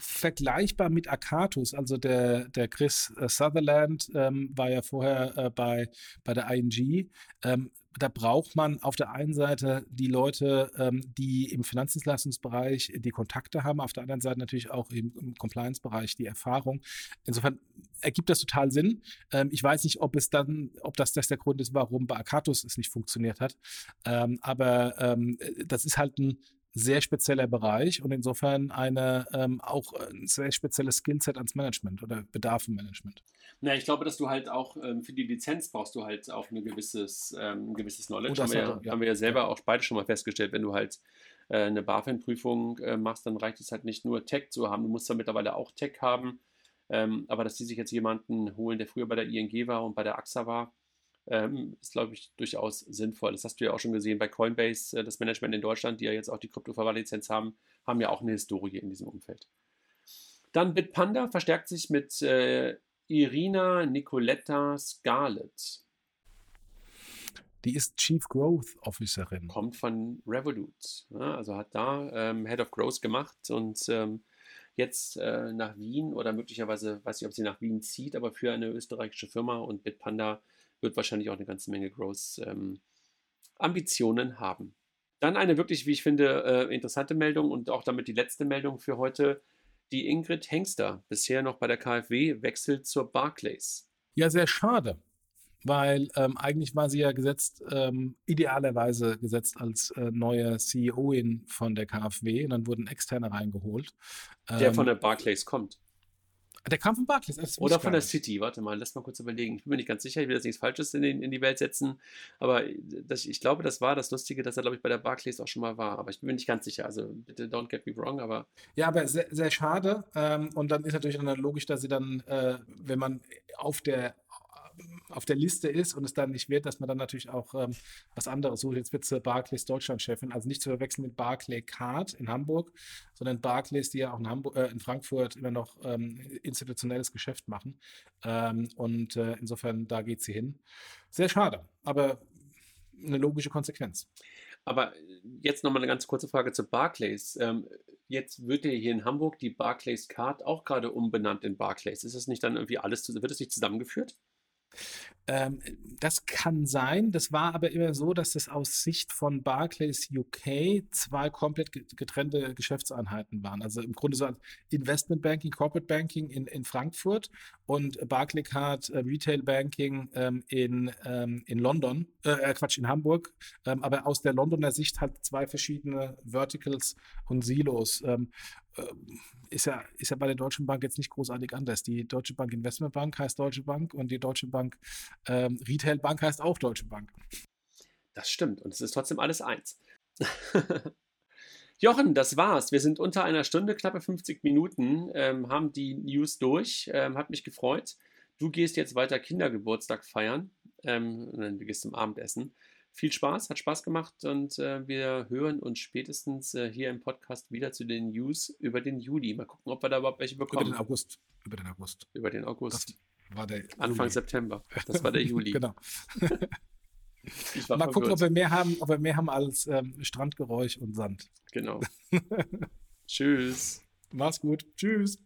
Vergleichbar mit Akatus. Also der, der Chris äh, Sutherland ähm, war ja vorher äh, bei, bei der ING. Ähm, da braucht man auf der einen Seite die Leute, ähm, die im Finanzdienstleistungsbereich die Kontakte haben, auf der anderen Seite natürlich auch im, im Compliance-Bereich die Erfahrung. Insofern ergibt das total Sinn. Ähm, ich weiß nicht, ob es dann, ob das, das der Grund ist, warum bei Akatus es nicht funktioniert hat. Ähm, aber ähm, das ist halt ein sehr spezieller Bereich und insofern eine ähm, auch ein sehr spezielles Skillset ans Management oder Bedarf im Management. Na, ich glaube, dass du halt auch ähm, für die Lizenz brauchst du halt auch ein gewisses, ähm, ein gewisses Knowledge. Oh, haben, wir ja, ja. haben wir ja selber auch beide schon mal festgestellt, wenn du halt äh, eine BaFin-Prüfung äh, machst, dann reicht es halt nicht nur Tech zu haben. Du musst da mittlerweile auch Tech haben. Ähm, aber dass die sich jetzt jemanden holen, der früher bei der ING war und bei der AXA war, ähm, ist, glaube ich, durchaus sinnvoll. Das hast du ja auch schon gesehen bei Coinbase, äh, das Management in Deutschland, die ja jetzt auch die Kryptoverwahrlizenz haben, haben ja auch eine Historie in diesem Umfeld. Dann Bitpanda verstärkt sich mit äh, Irina Nicoletta Scarlett. Die ist Chief Growth Officerin. Kommt von Revolut. Ja, also hat da ähm, Head of Growth gemacht und ähm, jetzt äh, nach Wien oder möglicherweise, weiß ich, ob sie nach Wien zieht, aber für eine österreichische Firma und Bitpanda wird wahrscheinlich auch eine ganze Menge Growth-Ambitionen ähm, haben. Dann eine wirklich, wie ich finde, äh, interessante Meldung und auch damit die letzte Meldung für heute. Die Ingrid Hengster, bisher noch bei der KfW, wechselt zur Barclays. Ja, sehr schade, weil ähm, eigentlich war sie ja gesetzt, ähm, idealerweise gesetzt als äh, neue CEOin von der KfW und dann wurden Externe reingeholt. Der von ähm, der Barclays kommt. Der kam von Barclays. Oder von der City. Warte mal, lass mal kurz überlegen. Ich bin mir nicht ganz sicher, ich will jetzt nichts Falsches in, den, in die Welt setzen. Aber das, ich glaube, das war das Lustige, dass er, glaube ich, bei der Barclays auch schon mal war. Aber ich bin mir nicht ganz sicher. Also bitte don't get me wrong, aber. Ja, aber sehr, sehr schade. Ähm, und dann ist natürlich dann logisch, dass sie dann, äh, wenn man auf der auf der Liste ist und es dann nicht wird, dass man dann natürlich auch ähm, was anderes sucht. Jetzt wird sie Barclays Deutschland-Chefin, also nicht zu verwechseln mit Barclay Card in Hamburg, sondern Barclays, die ja auch in, Hamburg, äh, in Frankfurt immer noch ähm, institutionelles Geschäft machen. Ähm, und äh, insofern, da geht sie hin. Sehr schade, aber eine logische Konsequenz. Aber jetzt nochmal eine ganz kurze Frage zu Barclays. Ähm, jetzt wird ja hier in Hamburg die Barclays Card auch gerade umbenannt in Barclays. Ist es nicht dann irgendwie alles, wird es nicht zusammengeführt? Ähm, das kann sein. Das war aber immer so, dass das aus Sicht von Barclays UK zwei komplett getrennte Geschäftseinheiten waren. Also im Grunde so Investment Banking, Corporate Banking in, in Frankfurt und Barclaycard äh, Retail Banking ähm, in, ähm, in London, äh, äh, Quatsch, in Hamburg. Ähm, aber aus der Londoner Sicht halt zwei verschiedene Verticals und Silos. Äh, ist ja, ist ja bei der Deutschen Bank jetzt nicht großartig anders. Die Deutsche Bank Investment Bank heißt Deutsche Bank und die Deutsche Bank ähm, Retail Bank heißt auch Deutsche Bank. Das stimmt und es ist trotzdem alles eins. Jochen, das war's. Wir sind unter einer Stunde, knappe 50 Minuten, ähm, haben die News durch. Ähm, hat mich gefreut. Du gehst jetzt weiter Kindergeburtstag feiern. Ähm, du gehst zum Abendessen. Viel Spaß, hat Spaß gemacht und äh, wir hören uns spätestens äh, hier im Podcast wieder zu den News über den Juli. Mal gucken, ob wir da überhaupt welche bekommen. Über den August. Über den August. Über den August. Das war der Anfang Juli. September. Das war der Juli. genau. Mal gucken, ob wir mehr haben, ob wir mehr haben als ähm, Strandgeräusch und Sand. Genau. Tschüss. Mach's gut. Tschüss.